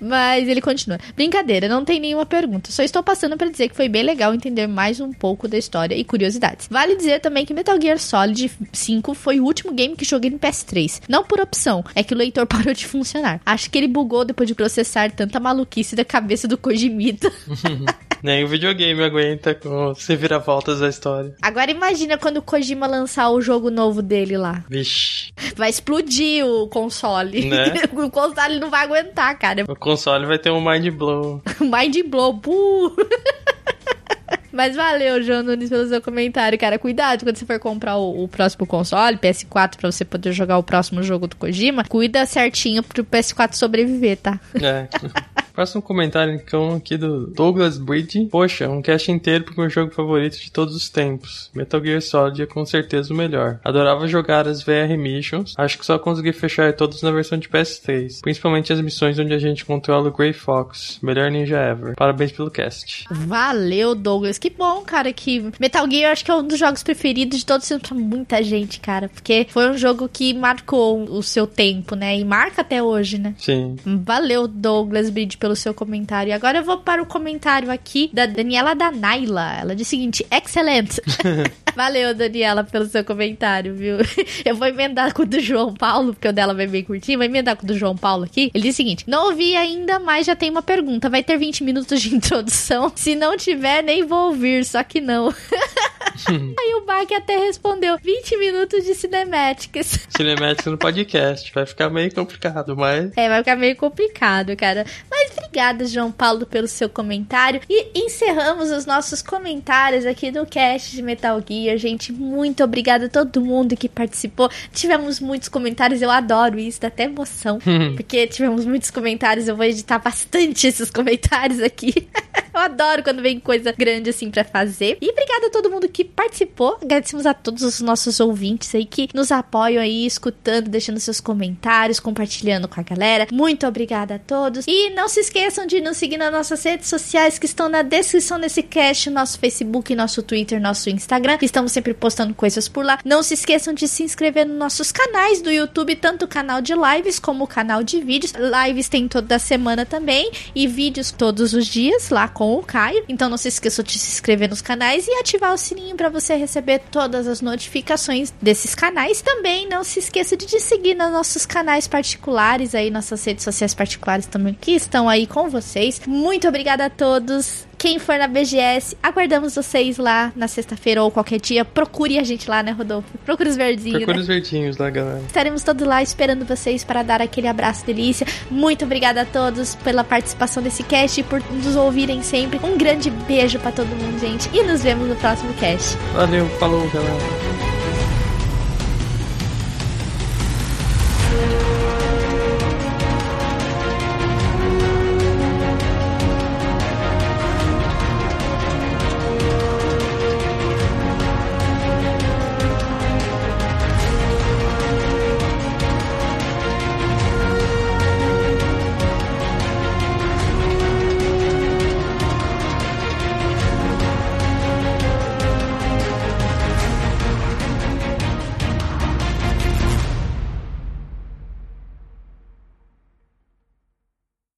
S3: Mas ele continua. Brincadeira, não tem nenhuma pergunta. Só estou passando para dizer que foi bem legal entender mais um pouco da história e curiosidades. Vale dizer também que Metal Gear Solid 5 foi o último game que joguei no PS3. Não por opção, é que o leitor parou de funcionar. Acho que ele bugou depois de processar tanta maluquice da cabeça do Kojimita.
S4: Nem o videogame aguenta com se vira voltas da história.
S3: Agora imagina quando o Kojima lançar o jogo novo dele lá.
S4: Vixe.
S3: Vai explodir o console.
S4: Né?
S3: o console não vai aguentar, cara.
S4: O console vai ter um mind blow.
S3: Mind blow. Buh. Mas valeu, João Nunes, pelo seu comentário, cara. Cuidado quando você for comprar o, o, próximo console, PS4, pra você poder jogar o próximo jogo do Kojima. Cuida certinho pro PS4 sobreviver, tá?
S4: É. Próximo comentário, então, aqui do Douglas Bridge. Poxa, um cast inteiro pro meu jogo favorito de todos os tempos. Metal Gear Solid é com certeza o melhor. Adorava jogar as VR Missions. Acho que só consegui fechar todos na versão de PS3. Principalmente as missões onde a gente controla o Grey Fox. Melhor ninja ever. Parabéns pelo cast.
S3: Valeu, Douglas. Que bom, cara, que Metal Gear acho que é um dos jogos preferidos de todos pra muita gente, cara. Porque foi um jogo que marcou o seu tempo, né? E marca até hoje, né?
S4: Sim.
S3: Valeu, Douglas Bridge, pelo seu comentário. E agora eu vou para o comentário aqui da Daniela Danaila. Ela diz o seguinte: excelente. Valeu, Daniela, pelo seu comentário, viu? Eu vou emendar com o do João Paulo, porque o dela vai bem curtinho. Vou emendar com o do João Paulo aqui. Ele diz o seguinte: Não ouvi ainda, mas já tem uma pergunta. Vai ter 20 minutos de introdução? Se não tiver, nem vou ouvir, só que não. Aí o Bach até respondeu: 20 minutos de cinemáticas.
S4: Cinemáticas no podcast. Vai ficar meio complicado, mas.
S3: É, vai ficar meio complicado, cara. Mas obrigada, João Paulo, pelo seu comentário. E encerramos os nossos comentários aqui do cast de Metal Gear, gente. Muito obrigada a todo mundo que participou. Tivemos muitos comentários, eu adoro isso, dá até emoção. porque tivemos muitos comentários, eu vou editar bastante esses comentários aqui. Eu adoro quando vem coisa grande assim para fazer. E obrigada a todo mundo que participou. Agradecemos a todos os nossos ouvintes aí que nos apoiam aí, escutando, deixando seus comentários, compartilhando com a galera. Muito obrigada a todos. E não se esqueçam de nos seguir nas nossas redes sociais que estão na descrição desse cast, nosso Facebook, nosso Twitter, nosso Instagram. Estamos sempre postando coisas por lá. Não se esqueçam de se inscrever nos nossos canais do YouTube, tanto o canal de lives como o canal de vídeos. Lives tem toda semana também e vídeos todos os dias lá com o Caio. Então não se esqueçam de se inscrever nos canais e ativar o sininho para você receber todas as notificações desses canais. Também não se esqueça de te seguir nos nossos canais particulares aí, nossas redes sociais particulares também que estão aí com vocês. Muito obrigada a todos. Quem for na BGS, aguardamos vocês lá na sexta-feira ou qualquer dia. Procure a gente lá, né, Rodolfo? Procure os verdinhos.
S4: Procure
S3: né?
S4: os verdinhos lá, galera.
S3: Estaremos todos lá esperando vocês para dar aquele abraço delícia. Muito obrigada a todos pela participação desse cast e por nos ouvirem sempre. Um grande beijo para todo mundo, gente. E nos vemos no próximo cast.
S4: Valeu, falou, galera.